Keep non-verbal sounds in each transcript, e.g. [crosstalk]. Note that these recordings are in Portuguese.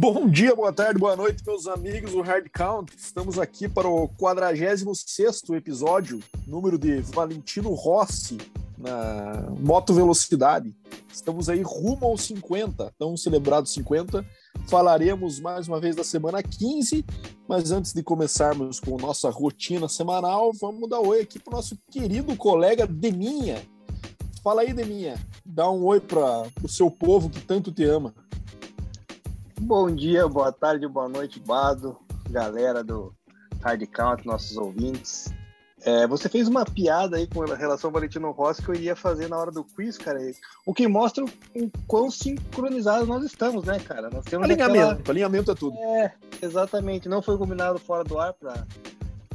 Bom dia, boa tarde, boa noite, meus amigos do Hard Count. Estamos aqui para o 46 episódio, número de Valentino Rossi na moto velocidade. Estamos aí rumo aos 50, tão celebrados 50. Falaremos mais uma vez da semana 15, mas antes de começarmos com nossa rotina semanal, vamos dar oi aqui para o nosso querido colega Deminha. Fala aí, Deminha. Dá um oi para o seu povo que tanto te ama. Bom dia, boa tarde, boa noite, Bado, galera do Hard Count, nossos ouvintes. É, você fez uma piada aí com relação ao Valentino Rossi que eu iria fazer na hora do quiz, cara. O que mostra o quão sincronizados nós estamos, né, cara? Nós temos alinhamento, aquela... alinhamento é tudo. É, exatamente. Não foi combinado fora do ar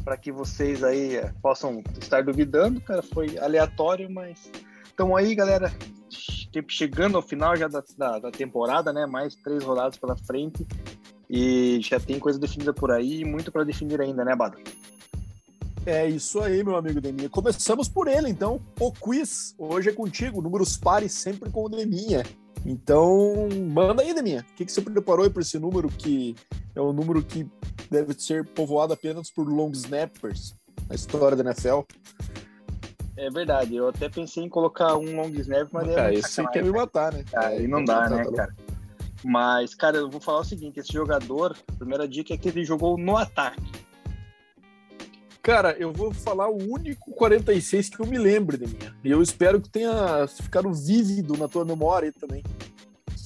para que vocês aí é, possam estar duvidando, cara. Foi aleatório, mas. Então aí, galera, tipo, chegando ao final já da, da, da, temporada, né? Mais três rodadas pela frente. E já tem coisa definida por aí e muito para definir ainda, né, Bado? É isso aí, meu amigo Deminha. Começamos por ele, então. O quiz hoje é contigo. Números pares sempre com o Deminha. Então, manda aí, Deminha. O que, que você preparou aí para esse número que é um número que deve ser povoado apenas por long snappers na história da NFL? É verdade, eu até pensei em colocar um long snap, mas... Cara, é esse quer me matar, né? Aí não dá, né, cara? Mas, cara, eu vou falar o seguinte, esse jogador, a primeira dica é que ele jogou no ataque. Cara, eu vou falar o único 46 que eu me lembro de minha. E eu espero que tenha ficado vívido na tua memória também.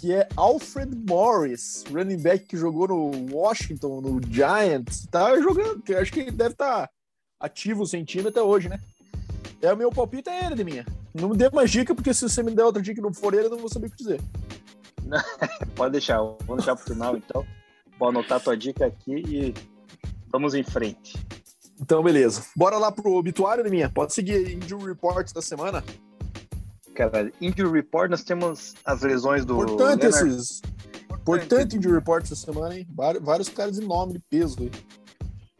Que é Alfred Morris, running back que jogou no Washington, no Giants. Tá jogando, acho que ele deve estar tá ativo sem time até hoje, né? É o meu palpite é ele de minha. Não me dê mais dica, porque se você me der outra dica que não for ele, eu não vou saber o que dizer. [laughs] Pode deixar, vamos deixar pro final então. Vou anotar a tua dica aqui e vamos em frente. Então, beleza. Bora lá pro obituário, de minha. Pode seguir Injury Report da semana. Cara, Injury Report, nós temos as lesões do. Importante Leonard... esses. Importante Injury Report essa semana, hein? Vários caras de nome, de peso aí.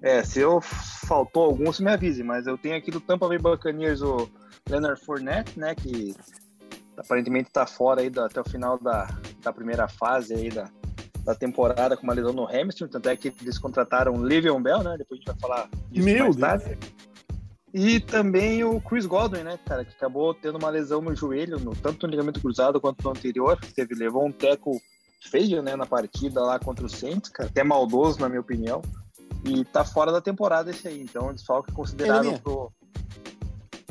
É, se eu faltou algum, você me avise, mas eu tenho aqui do Tampa Bay Buccaneers o Leonard Fournette, né, que aparentemente está fora aí até o final da, da primeira fase aí da, da temporada com uma lesão no hamstring, tanto é que eles contrataram o Livion Bell, né, depois a gente vai falar disso Meu mais tarde. E também o Chris Godwin, né, cara, que acabou tendo uma lesão no joelho, no, tanto no ligamento cruzado quanto no anterior, teve, levou um teco feio, né, na partida lá contra o Saints, cara, até maldoso, na minha opinião. E tá fora da temporada esse aí, então desfalque considerado pro.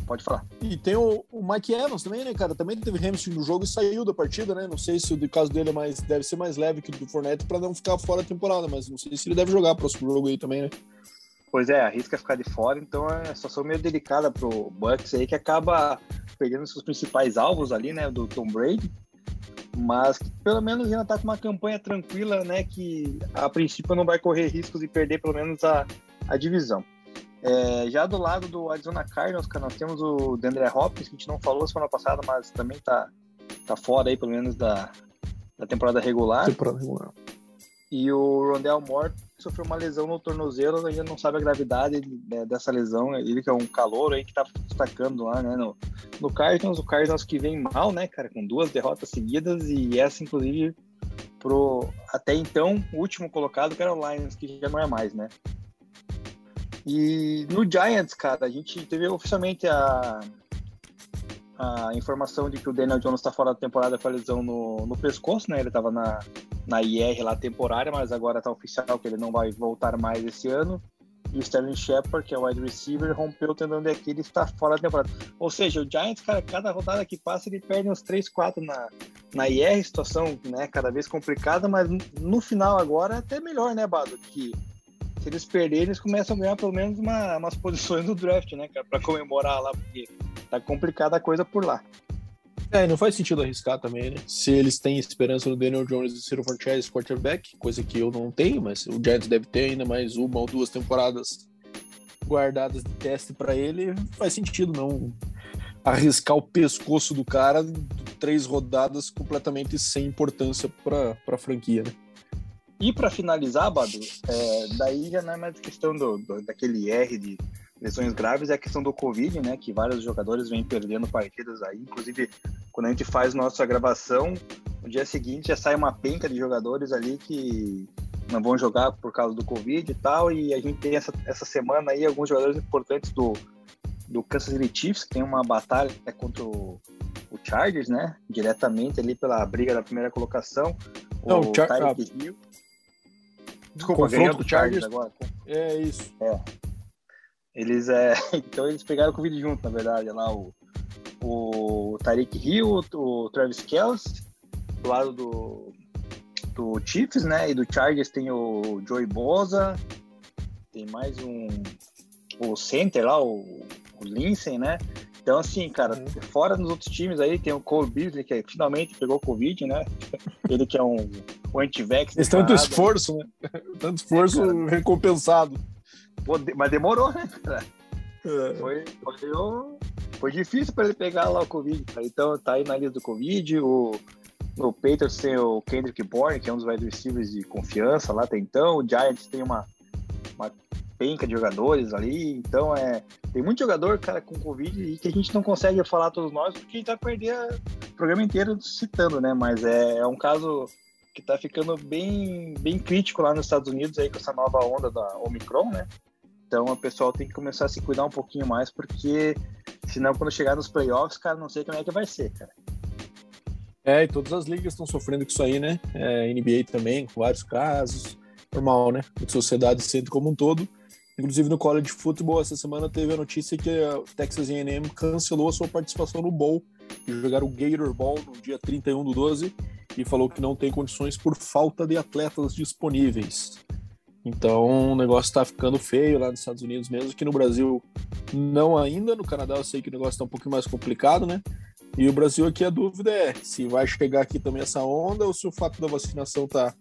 Pode falar. E tem o, o, Mike Evans também, né, cara? Também teve hamstring no jogo e saiu da partida, né? Não sei se o caso dele é mais, deve ser mais leve que o do Fornette para não ficar fora da temporada, mas não sei se ele deve jogar próximo jogo aí também, né? Pois é, arrisca ficar de fora, então é situação meio delicada pro Bucks aí, que acaba perdendo seus principais alvos ali, né, do Tom Brady mas pelo menos ainda está com uma campanha tranquila, né? Que a princípio não vai correr riscos de perder pelo menos a, a divisão. É, já do lado do Arizona Cardinals, nós temos o Deandre Hopkins, que a gente não falou semana passada, mas também tá, tá fora aí, pelo menos, da, da temporada regular. Temporada regular. E o Rondell Moore sofreu uma lesão no tornozelo, ainda não sabe a gravidade né, dessa lesão. Ele que é um calor aí que tá destacando lá, né, no, no Cardinals. O Cardinals que vem mal, né, cara, com duas derrotas seguidas e essa, inclusive, pro até então último colocado, que era o Lions, que já não é mais, né. E no Giants, cara, a gente teve oficialmente a, a informação de que o Daniel Jones está fora da temporada com a lesão no, no pescoço, né? Ele estava na, na IR lá temporária, mas agora está oficial que ele não vai voltar mais esse ano. E o Sterling Shepard, que é o wide receiver, rompeu o tendão de Aquiles e está fora da temporada. Ou seja, o Giants, cara, cada rodada que passa ele perde uns 3, 4 na, na IR, situação né, cada vez complicada, mas no final agora é até melhor, né, Bado? Que se eles perderem, eles começam a ganhar pelo menos uma, umas posições no draft, né, cara, para comemorar lá, porque tá complicada a coisa por lá. É, não faz sentido arriscar também, né? Se eles têm esperança no Daniel Jones de ser o franchise quarterback, coisa que eu não tenho, mas o Giants deve ter ainda mais uma ou duas temporadas guardadas de teste para ele, faz sentido não arriscar o pescoço do cara três rodadas completamente sem importância para a franquia, né? E para finalizar, Badu, é, daí já não é mais questão do, do, daquele R de lesões graves, é a questão do Covid, né? Que vários jogadores vêm perdendo partidas aí. Inclusive, quando a gente faz nossa gravação, no dia seguinte já sai uma penca de jogadores ali que não vão jogar por causa do Covid e tal, e a gente tem essa, essa semana aí alguns jogadores importantes do, do Kansas City Chiefs, que tem uma batalha contra o, o Chargers, né? Diretamente ali pela briga da primeira colocação. Não, o Char Tyreek ah, Hill. Desculpa, ganhou do Chargers, Chargers agora. É isso. É. Eles, é... [laughs] então eles pegaram o Covid junto, na verdade, lá o, o Tyreek Hill, o Travis Kelce, do lado do, do Chiefs, né? E do Chargers tem o Joey Boza, tem mais um o center lá, o, o Lindsay, né? Então, assim, cara, uhum. fora nos outros times aí, tem o Cole Beasley, que finalmente pegou Covid, né? [laughs] Ele que é um, um anti-vax. Tanto esforço, né? [laughs] Tanto esforço é, recompensado. Mas demorou, né, cara? É. Foi, foi, foi difícil para ele pegar lá o Covid. Então, tá aí na lista do Covid. O, o Patriots tem o Kendrick Bourne, que é um dos wide receivers de confiança lá até então. O Giants tem uma, uma penca de jogadores ali. Então, é, tem muito jogador, cara, com Covid e que a gente não consegue falar todos nós porque a gente vai perder o programa inteiro citando, né? Mas é, é um caso que tá ficando bem, bem crítico lá nos Estados Unidos aí com essa nova onda da Omicron, né? Então, o pessoal tem que começar a se cuidar um pouquinho mais porque senão quando chegar nos playoffs, cara, não sei como é que vai ser, cara. É, e todas as ligas estão sofrendo com isso aí, né? É, NBA também, com vários casos. Normal, né? A sociedade centro como um todo. Inclusive no college football, essa semana teve a notícia que o Texas A&M cancelou a sua participação no Bowl e jogar o Gator Bowl no dia 31 do 12 e falou que não tem condições por falta de atletas disponíveis. Então o negócio está ficando feio lá nos Estados Unidos mesmo, que no Brasil não ainda, no Canadá eu sei que o negócio está um pouquinho mais complicado, né? E o Brasil aqui a dúvida é se vai chegar aqui também essa onda ou se o fato da vacinação tá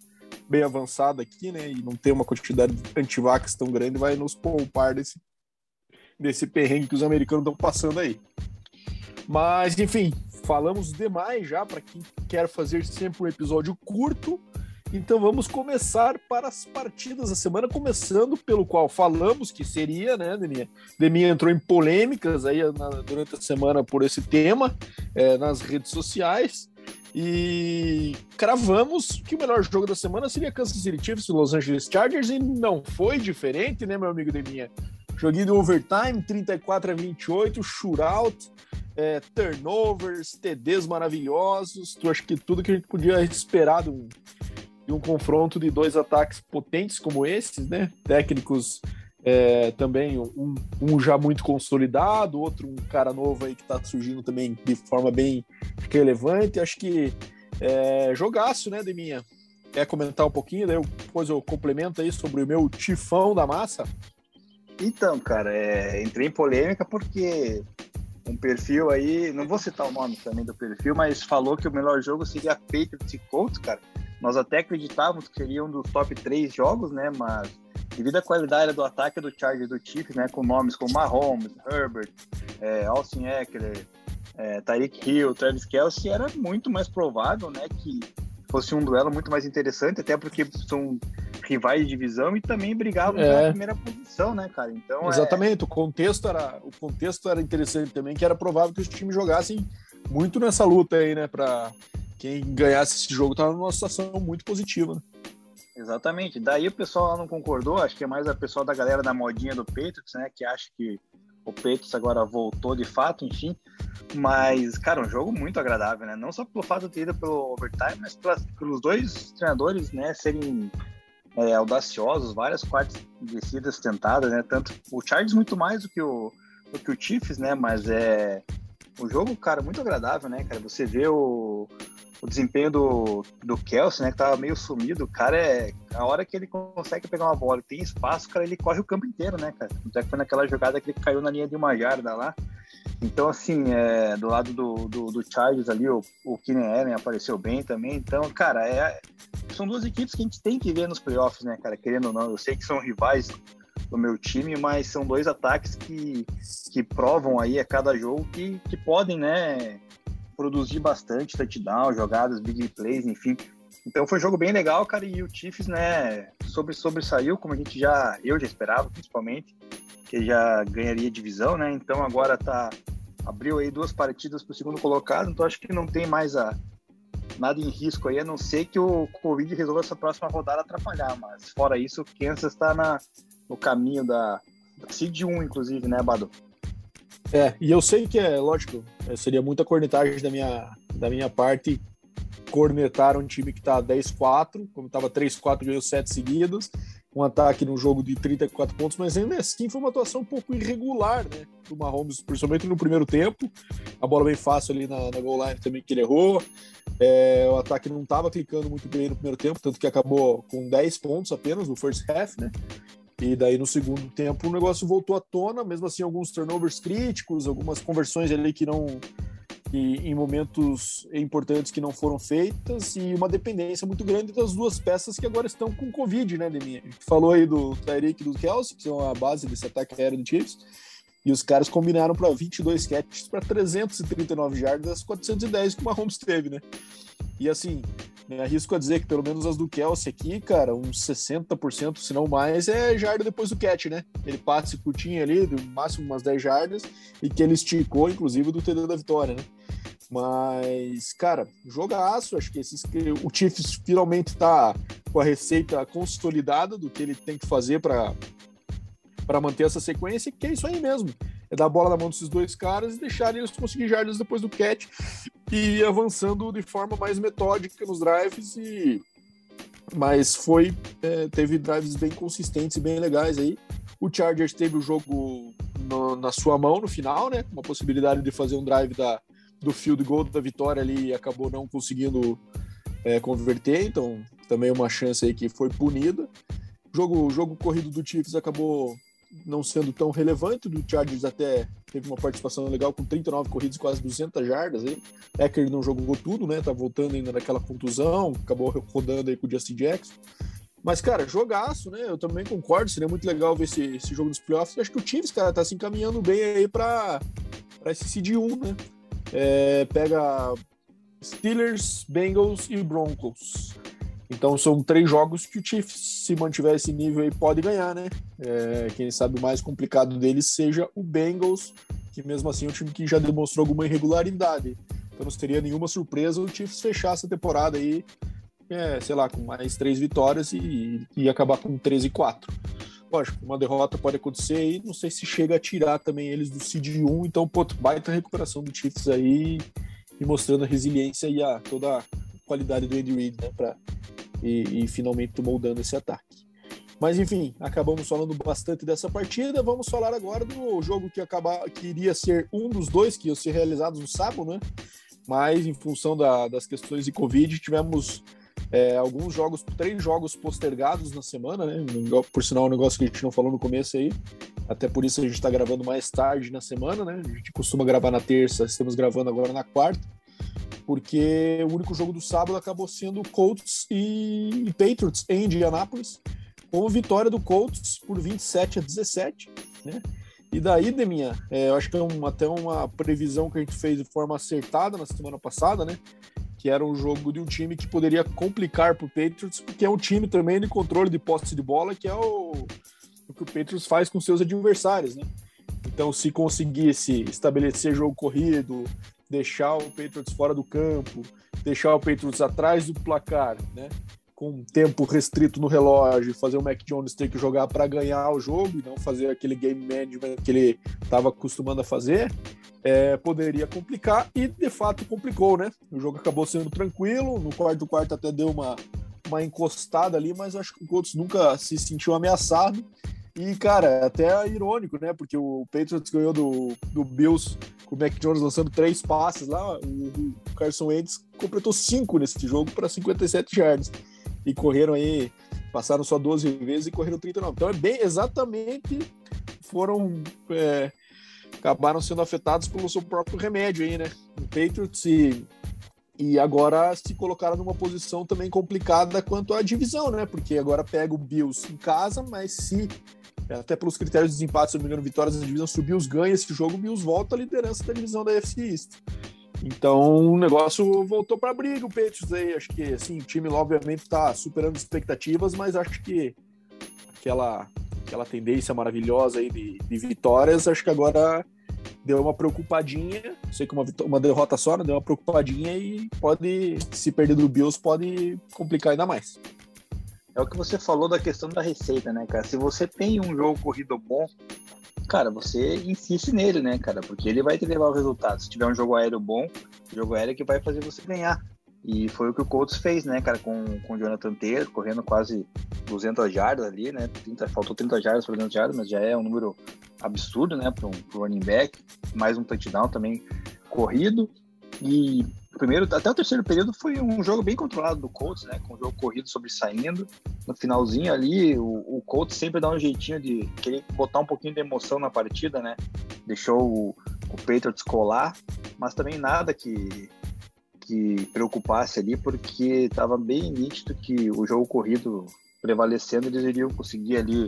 bem avançada aqui, né, e não ter uma quantidade de antivax tão grande, vai nos poupar desse, desse perrengue que os americanos estão passando aí. Mas, enfim, falamos demais já para quem quer fazer sempre um episódio curto. Então vamos começar para as partidas da semana, começando pelo qual falamos que seria, né, Deminha? Deminha entrou em polêmicas aí na, durante a semana por esse tema é, nas redes sociais. E cravamos que o melhor jogo da semana seria Kansas City Chiefs e Los Angeles Chargers, e não foi diferente, né, meu amigo Deminha? Joguinho do overtime, 34 a 28, shootout, é, turnovers, TDs maravilhosos. Tu acha que tudo que a gente podia esperar de um, de um confronto de dois ataques potentes como esses, né? Técnicos é, também, um, um, já muito consolidado, outro um cara novo aí que está surgindo também de forma bem relevante. Acho que é, jogaço, né, Deminha? Quer comentar um pouquinho? Daí eu, depois eu complemento aí sobre o meu tifão da massa. Então, cara, é, entrei em polêmica porque um perfil aí, não vou citar o nome também do perfil, mas falou que o melhor jogo seria Patriots e Colts, cara. Nós até acreditávamos que seria um dos top três jogos, né? Mas devido à qualidade do ataque do Chargers do Chiefs, né, com nomes como Mahomes, Herbert, é, Austin Eckler, é, Tyreek Hill, Travis Kelsey, era muito mais provável, né, que fosse um duelo muito mais interessante, até porque são rivais de divisão e também brigavam é. pela primeira posição, né, cara? Então é exatamente. É... O contexto era o contexto era interessante também, que era provável que os times jogassem muito nessa luta aí, né, para quem ganhasse esse jogo estava numa situação muito positiva. Né? Exatamente. Daí o pessoal lá não concordou, acho que é mais a pessoa da galera da modinha do Patriots, né, que acha que o Patriots agora voltou de fato, enfim. Mas, cara, um jogo muito agradável, né? Não só pelo fato de ter ido pelo overtime, mas pelos dois treinadores, né, serem é, audaciosos, várias quartas descidas tentadas, né? Tanto o Chargers muito mais do que o, do que o Chiefs, né? Mas é o jogo, cara, muito agradável, né, cara? Você vê o, o desempenho do, do Kelsey, né, que tava meio sumido, o cara é. A hora que ele consegue pegar uma bola e tem espaço, cara, ele corre o campo inteiro, né, cara? Até que foi naquela jogada que ele caiu na linha de uma jarda lá. Então, assim, é, do lado do, do, do Chargers ali, o, o Keenan Allen apareceu bem também. Então, cara, é, são duas equipes que a gente tem que ver nos playoffs, né, cara? Querendo ou não, eu sei que são rivais do meu time, mas são dois ataques que, que provam aí a cada jogo que, que podem, né, produzir bastante touchdown, jogadas, big plays, enfim. Então foi um jogo bem legal, cara, e o Chiefs, né, sobre sobressaiu, como a gente já, eu já esperava, principalmente, que já ganharia divisão, né? Então agora tá abriu aí duas partidas para o segundo colocado, então acho que não tem mais a nada em risco aí, a não ser que o Covid resolva essa próxima rodada atrapalhar, mas fora isso, o Kansas está na, no caminho da, da Seed 1, inclusive, né, Bado? É, e eu sei que é, lógico, é, seria muita cornetagem da minha, da minha parte cornetar um time que está 10-4, como estava 3-4, ganhou 7 seguidos, um ataque no jogo de 34 pontos, mas ainda assim foi uma atuação um pouco irregular, né, do Mahomes, principalmente no primeiro tempo, a bola bem fácil ali na, na goal line também que ele errou, é, o ataque não estava clicando muito bem no primeiro tempo, tanto que acabou com 10 pontos apenas no first half, né, e daí no segundo tempo o negócio voltou à tona, mesmo assim alguns turnovers críticos, algumas conversões ali que não que em momentos importantes que não foram feitas e uma dependência muito grande das duas peças que agora estão com Covid, né, Deminha? Falou aí do Tyreek e do Kelsey, que são a base desse ataque aéreo do Chiefs, e os caras combinaram para 22 catches para 339 jardas, 410 que o Mahomes teve, né? E assim, me arrisco a dizer que pelo menos as do Kelsey aqui, cara, uns 60%, se não mais, é jarda depois do catch, né? Ele passe curtinho ali, no máximo umas 10 jardas, e que ele esticou, inclusive, do TD da vitória, né? Mas, cara, jogaço, acho que esses, o Chiefs finalmente tá com a receita consolidada do que ele tem que fazer para manter essa sequência, que é isso aí mesmo. É dar a bola na mão desses dois caras e deixar eles conseguir jardas depois do catch e ir avançando de forma mais metódica nos drives e mas foi é, teve drives bem consistentes e bem legais aí. O Chargers teve o jogo no, na sua mão no final, né? Uma possibilidade de fazer um drive da, do field goal da vitória ali e acabou não conseguindo é, converter, então também uma chance aí que foi punida. O jogo, jogo corrido do Chiefs acabou não sendo tão relevante, do Chargers até teve uma participação legal com 39 corridas, quase 200 jardas aí. Ecker não jogou tudo, né? Tá voltando ainda naquela contusão, acabou rodando aí com o Justin Jackson. Mas, cara, jogaço, né? Eu também concordo, seria muito legal ver esse, esse jogo dos playoffs. Acho que o Chiefs, cara, tá se encaminhando bem aí para esse seed 1, né? É, pega Steelers, Bengals e Broncos. Então são três jogos que o Chiefs, se mantiver esse nível aí, pode ganhar, né? É, quem sabe o mais complicado deles seja o Bengals, que mesmo assim é um time que já demonstrou alguma irregularidade. Então não seria nenhuma surpresa o Chiefs fechar essa temporada aí, é, sei lá, com mais três vitórias e, e acabar com 13 e 4. Lógico, uma derrota pode acontecer e não sei se chega a tirar também eles do Seed 1, então, pô, baita recuperação do Chiefs aí e mostrando a resiliência e a toda a qualidade do Andy Reid, né, pra, e, e finalmente moldando esse ataque. Mas enfim, acabamos falando bastante dessa partida. Vamos falar agora do jogo que acaba, que iria ser um dos dois que ia ser realizados no sábado, né? Mas em função da, das questões de Covid, tivemos é, alguns jogos, três jogos postergados na semana, né? Por sinal, um negócio que a gente não falou no começo aí. Até por isso a gente está gravando mais tarde na semana, né? A gente costuma gravar na terça, estamos gravando agora na quarta porque o único jogo do sábado acabou sendo Colts e Patriots em Indianápolis, com vitória do Colts por 27 a 17, né? E daí, Deminha, é, eu acho que é um, até uma previsão que a gente fez de forma acertada na semana passada, né? Que era um jogo de um time que poderia complicar para o Patriots, porque é um time também de controle de posse de bola, que é o, o que o Patriots faz com seus adversários, né? Então, se conseguisse estabelecer jogo corrido, deixar o Patriots fora do campo, deixar o Patriots atrás do placar, né? Com tempo restrito no relógio, fazer o Mac Jones ter que jogar para ganhar o jogo e não fazer aquele game management que ele estava acostumando a fazer, é, poderia complicar e de fato complicou, né? O jogo acabou sendo tranquilo, no quarto quarto até deu uma, uma encostada ali, mas acho que o Colts nunca se sentiu ameaçado. E, cara, é até irônico, né? Porque o Patriots ganhou do, do Bills com o Mac Jones lançando três passes lá, o Carson Wentz completou cinco nesse jogo para 57 yards. E correram aí, passaram só 12 vezes e correram 39. Então é bem exatamente foram é, acabaram sendo afetados pelo seu próprio remédio aí, né? O Patriots e, e agora se colocaram numa posição também complicada quanto à divisão, né? Porque agora pega o Bills em casa, mas se até pelos critérios de desempate, se não me engano, vitórias da divisão, subiu os ganha esse jogo, o Bills volta à liderança da divisão da FC East. Então o negócio voltou para briga, o Patriots aí, acho que assim, o time obviamente está superando expectativas, mas acho que aquela, aquela tendência maravilhosa aí de, de vitórias, acho que agora deu uma preocupadinha, sei que uma, uma derrota só, né? deu uma preocupadinha e pode, se perder do Bills, pode complicar ainda mais. É o que você falou da questão da receita, né, cara? Se você tem um jogo corrido bom, cara, você insiste nele, né, cara? Porque ele vai te levar o resultado. Se tiver um jogo aéreo bom, jogo aéreo é que vai fazer você ganhar. E foi o que o Colts fez, né, cara, com, com o Jonathan Taylor, correndo quase 200 jardas ali, né? 30, faltou 30 jardas para 200 jardas, mas já é um número absurdo, né, para um running back. Mais um touchdown também corrido. E primeiro, até o terceiro período foi um jogo bem controlado do Colts, né? Com o jogo corrido sobressaindo. No finalzinho ali, o, o Colts sempre dá um jeitinho de querer botar um pouquinho de emoção na partida, né? Deixou o, o Patriots colar, mas também nada que, que preocupasse ali, porque estava bem nítido que o jogo corrido prevalecendo, eles iriam conseguir ali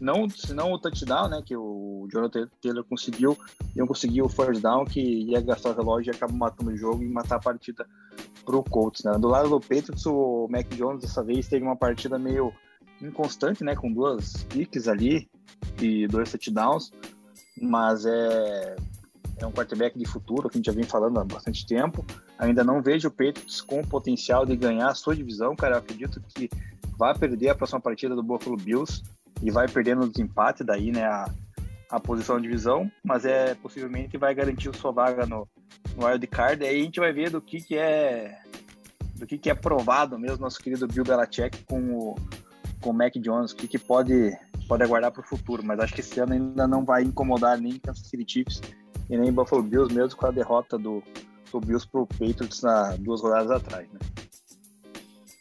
não, se não o touchdown, né, que o Jonathan Taylor conseguiu, iam conseguir o first down, que ia gastar o relógio e acaba matando o jogo e matar a partida pro Colts, né. Do lado do Patriots, o Mac Jones dessa vez teve uma partida meio inconstante, né, com duas picks ali e dois touchdowns, mas é, é um quarterback de futuro, que a gente já vem falando há bastante tempo. Ainda não vejo o Patriots com o potencial de ganhar a sua divisão, cara. Eu acredito que vai perder a próxima partida do Buffalo Bills e vai perdendo o desempate daí, né, a, a posição de divisão, mas é possivelmente vai garantir sua vaga no, no wild card. Aí a gente vai ver do que que é do que que é provado mesmo nosso querido Bill Belichick com o com o Mac Jones, o que que pode pode aguardar para o futuro, mas acho que esse ano ainda não vai incomodar nem Kansas City Chiefs e nem Buffalo Bills mesmo com a derrota do, do Bills pro Patriots na duas rodadas atrás, né?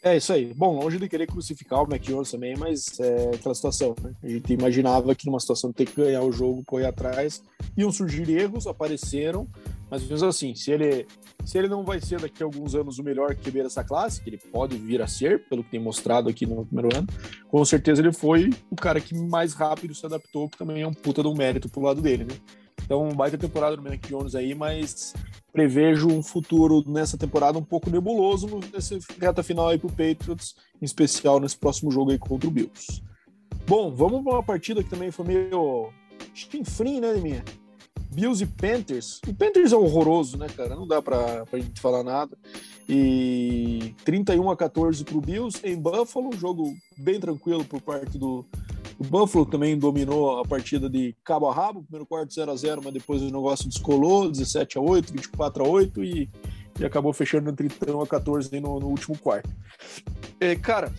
É isso aí. Bom, longe de querer crucificar o Mac Jones também, mas é aquela situação, né? A gente imaginava que numa situação de ter que ganhar o jogo, correr atrás, iam surgir erros, apareceram, mas mesmo assim, se ele, se ele não vai ser daqui a alguns anos o melhor que ver essa classe, que ele pode vir a ser, pelo que tem mostrado aqui no primeiro ano, com certeza ele foi o cara que mais rápido se adaptou, que também é um puta um mérito pro lado dele, né? Então, baita temporada do Mac Jones aí, mas prevejo um futuro nessa temporada um pouco nebuloso nessa reta final aí pro Patriots, em especial nesse próximo jogo aí contra o Bills. Bom, vamos para uma partida que também foi meio chinfrim, né, minha? Bills e Panthers. O Panthers é horroroso, né, cara? Não dá pra, pra gente falar nada. E 31 a 14 pro Bills em Buffalo, jogo bem tranquilo por parte do, o Buffalo também dominou a partida de cabo a rabo, primeiro quarto 0 a 0 mas depois o negócio descolou, 17 a 8 24 a 8 e, e acabou fechando 31 a 14 no, no último quarto. É, cara,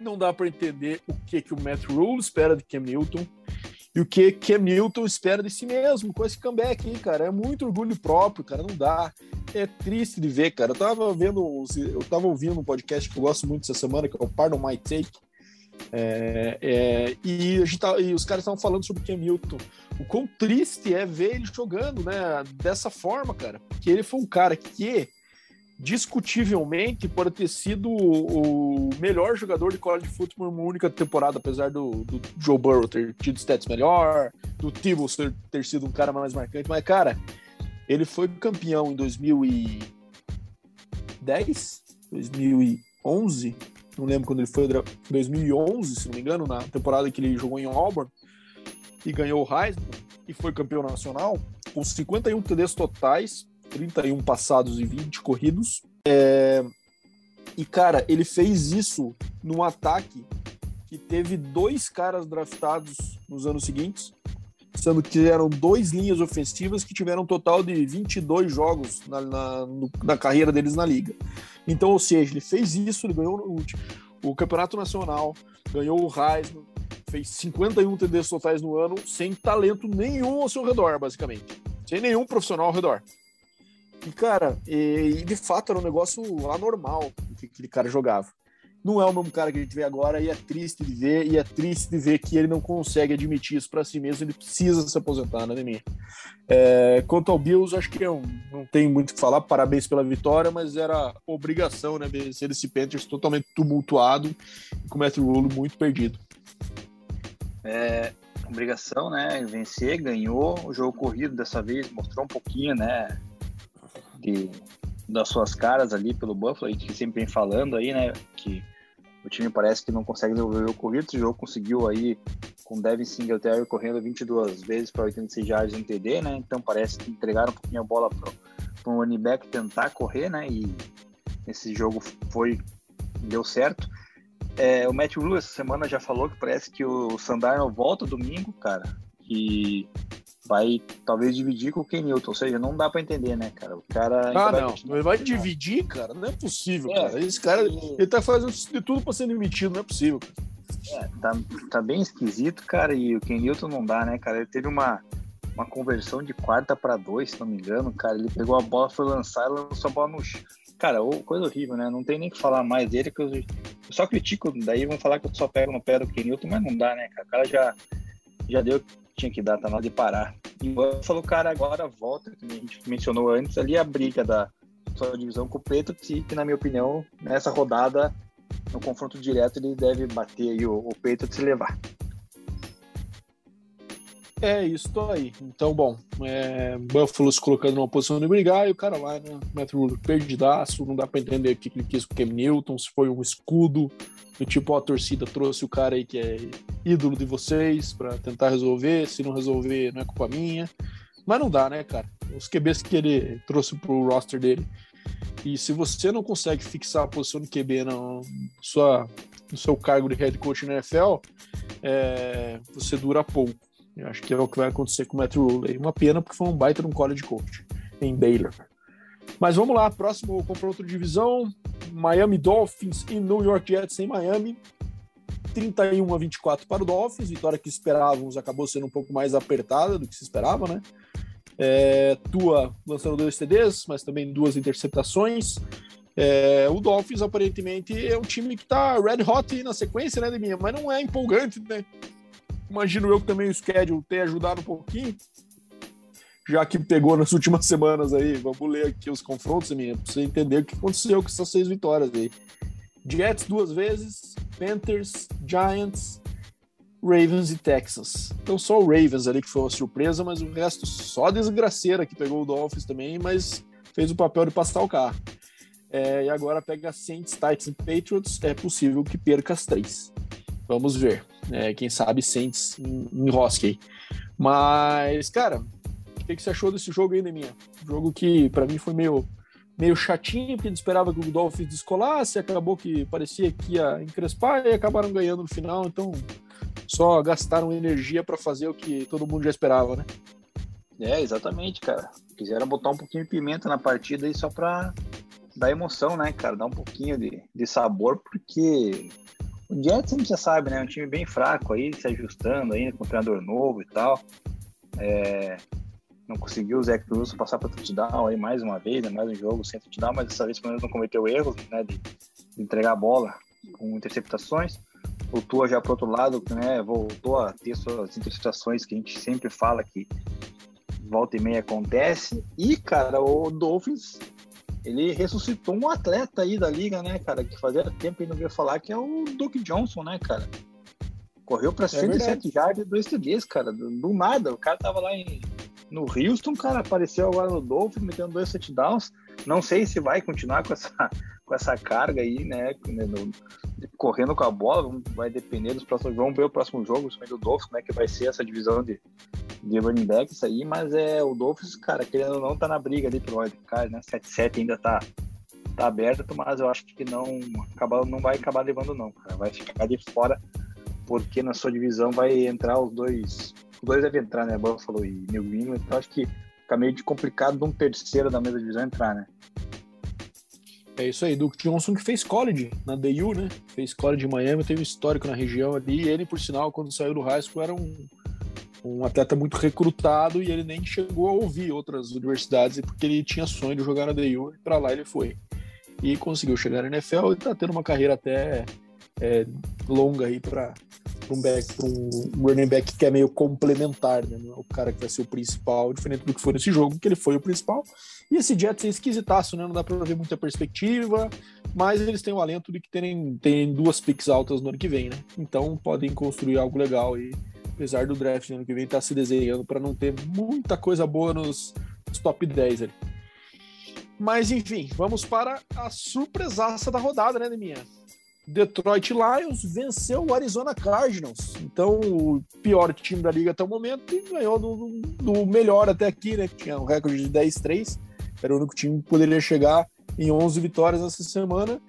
não dá para entender o que, que o Matt Rule espera de Cam Newton e o que Cam Newton espera de si mesmo com esse comeback aí, cara. É muito orgulho próprio, cara, não dá. É triste de ver, cara. Eu tava vendo, eu tava ouvindo um podcast que eu gosto muito essa semana, que é o Pardon My Take, é, é, e, tá, e, os caras estavam falando sobre o Cam. O quão triste é ver ele jogando né, dessa forma, cara. Porque ele foi um cara que, discutivelmente, pode ter sido o, melhor jogador de college football uma única temporada, apesar do, do Joe Burrow ter tido stats melhor, do Tebow ter, ter sido um cara mais marcante. Mas, cara, ele foi campeão em 2010, 2011 não lembro quando ele foi, 2011, se não me engano, na temporada que ele jogou em Auburn e ganhou o Heisman e foi campeão nacional, com 51 TDs totais, 31 passados e 20 corridos. É... E, cara, ele fez isso num ataque que teve dois caras draftados nos anos seguintes, sendo que eram dois linhas ofensivas que tiveram um total de 22 jogos na, na, na carreira deles na liga. Então, ou seja, ele fez isso, ele ganhou o, o Campeonato Nacional, ganhou o Heisman, fez 51 TDs totais no ano, sem talento nenhum ao seu redor, basicamente. Sem nenhum profissional ao redor. E, cara, e, e de fato era um negócio anormal que aquele cara jogava não é o mesmo cara que a gente vê agora e é triste de ver, e é triste de ver que ele não consegue admitir isso para si mesmo, ele precisa se aposentar, né, Neminha? É, quanto ao Bills, acho que eu não tenho muito o que falar, parabéns pela vitória, mas era obrigação, né, vencer esse Panthers totalmente tumultuado com o Matt muito perdido. É, obrigação, né, vencer, ganhou, o jogo corrido dessa vez mostrou um pouquinho, né, de, das suas caras ali pelo Buffalo, a gente sempre vem falando aí, né, que o time parece que não consegue desenvolver o corrido. Esse jogo conseguiu aí com Devin Singletary correndo 22 vezes para 86 yards no TD, né? Então parece que entregaram um pouquinho a bola para o running back tentar correr, né? E esse jogo foi deu certo. É, o Matt Rule essa semana já falou que parece que o Sandarno volta domingo, cara, e vai talvez dividir com o Ken Newton, ou seja, não dá para entender, né, cara? O cara. Ah, não, ele vai dividir, cara, não é possível, é, cara. Esse cara, ele tá fazendo de tudo para ser demitido, não é possível, cara. É, tá, tá bem esquisito, cara, e o Ken Newton não dá, né, cara? Ele teve uma, uma conversão de quarta para dois, se não me engano, cara. Ele pegou a bola, foi lançar e lançou a bola no chão. Cara, coisa horrível, né? Não tem nem que falar mais dele, que eu, eu só critico, daí vão falar que eu só pego no pé do Ken Newton, mas não dá, né, cara? O cara já, já deu tinha que dar, tá na hora de parar. E o cara, agora volta, que a gente mencionou antes, ali a briga da sua divisão com o Preto, que, na minha opinião, nessa rodada, no confronto direto, ele deve bater aí o, o Preto de se levar. É isso aí. Então, bom, é, Buffalo se colocando numa posição de brigar e o cara lá, né? Metro perdidaço, não dá pra entender o que ele quis com o Cam Newton, se foi um escudo, do tipo, a torcida trouxe o cara aí que é ídolo de vocês para tentar resolver, se não resolver não é culpa minha. Mas não dá, né, cara? Os QBs que ele trouxe pro roster dele. E se você não consegue fixar a posição de QB no, sua, no seu cargo de head coach na NFL, é, você dura pouco. Eu acho que é o que vai acontecer com o Matt Rule. Uma pena porque foi um baita no college coach em Baylor. Mas vamos lá, próximo confronto de divisão: Miami Dolphins e New York Jets em Miami. 31 a 24 para o Dolphins, vitória que esperávamos acabou sendo um pouco mais apertada do que se esperava, né? É, Tua lançando dois TDs, mas também duas interceptações. É, o Dolphins aparentemente é um time que está red hot na sequência, né, Deminha? Mas não é empolgante, né? Imagino eu que também o schedule tenha ajudado um pouquinho, já que pegou nas últimas [laughs] semanas aí. Vamos ler aqui os confrontos, minha, pra você entender o que aconteceu com essas seis vitórias aí. Jets duas vezes, Panthers, Giants, Ravens e Texas. Então só o Ravens ali que foi uma surpresa, mas o resto só desgraceira que pegou o Dolphins também, mas fez o papel de passar o carro. É, e agora pega Saints, Titans e Patriots. É possível que perca as três. Vamos ver. É, quem sabe Saints enrosque aí. Mas, cara, o que, que você achou desse jogo aí, Neminha? Jogo que para mim foi meio, meio chatinho, porque a gente esperava que o Dolphins descolasse, acabou que parecia que ia encrespar e acabaram ganhando no final, então só gastaram energia para fazer o que todo mundo já esperava, né? É, exatamente, cara. Quiseram botar um pouquinho de pimenta na partida aí só pra dar emoção, né, cara? Dar um pouquinho de, de sabor, porque o Jets a gente já sabe, né? É um time bem fraco aí, se ajustando ainda com um treinador novo e tal. É, não conseguiu o Zach Wilson passar para touchdown aí mais uma vez, né? mais um jogo sem touchdown, mas dessa vez pelo menos não cometeu erros, né? De, de entregar a bola com interceptações. O Tua já pro outro lado, né? Voltou a ter suas interceptações que a gente sempre fala que volta e meia acontece. E, cara, o Dolphins ele ressuscitou um atleta aí da liga, né, cara, que fazia tempo que não via falar, que é o Duke Johnson, né, cara. Correu para é 107 jardas e dois TDs, cara, do, do, nada. O cara tava lá em, no Houston, cara, apareceu agora no Dolphins, metendo dois touchdowns. Não sei se vai continuar com essa, [laughs] com essa carga aí, né, no, correndo com a bola, vai depender dos próximos. Vamos ver o próximo jogo, do Dolphins, como é que vai ser essa divisão de, de running backs aí, mas é o Dolphins, cara, querendo ou não, tá na briga ali pro wildcard, né? 7-7 ainda tá, tá aberto, mas eu acho que não, acaba, não vai acabar levando, não, cara. Vai ficar de fora, porque na sua divisão vai entrar os dois. Os dois devem entrar, né? Buffalo e New England, então acho que fica meio de complicado de um terceiro da mesma divisão entrar, né? É isso aí, Duke Johnson que fez college na DU, né? Fez college em Miami, teve um histórico na região ali. Ele, por sinal, quando saiu do high school, era um, um atleta muito recrutado e ele nem chegou a ouvir outras universidades porque ele tinha sonho de jogar na DU e para lá ele foi. E conseguiu chegar na NFL e tá tendo uma carreira até é, longa aí para um back, um running back que é meio complementar, né? É o cara que vai ser o principal, diferente do que foi nesse jogo, que ele foi o principal. E esse Jets é esquisitaço, né? Não dá para ver muita perspectiva, mas eles têm o alento de que terem, terem duas picks altas no ano que vem, né? Então podem construir algo legal e apesar do draft no ano que vem estar tá se desenhando para não ter muita coisa boa nos, nos top 10 ali. Mas enfim, vamos para a surpresaça da rodada, né, Neminha? Detroit Lions venceu o Arizona Cardinals. Então, o pior time da liga até o momento e ganhou do, do melhor até aqui, né? Tinha um recorde de 10-3. Era o único time que poderia chegar em 11 vitórias essa semana.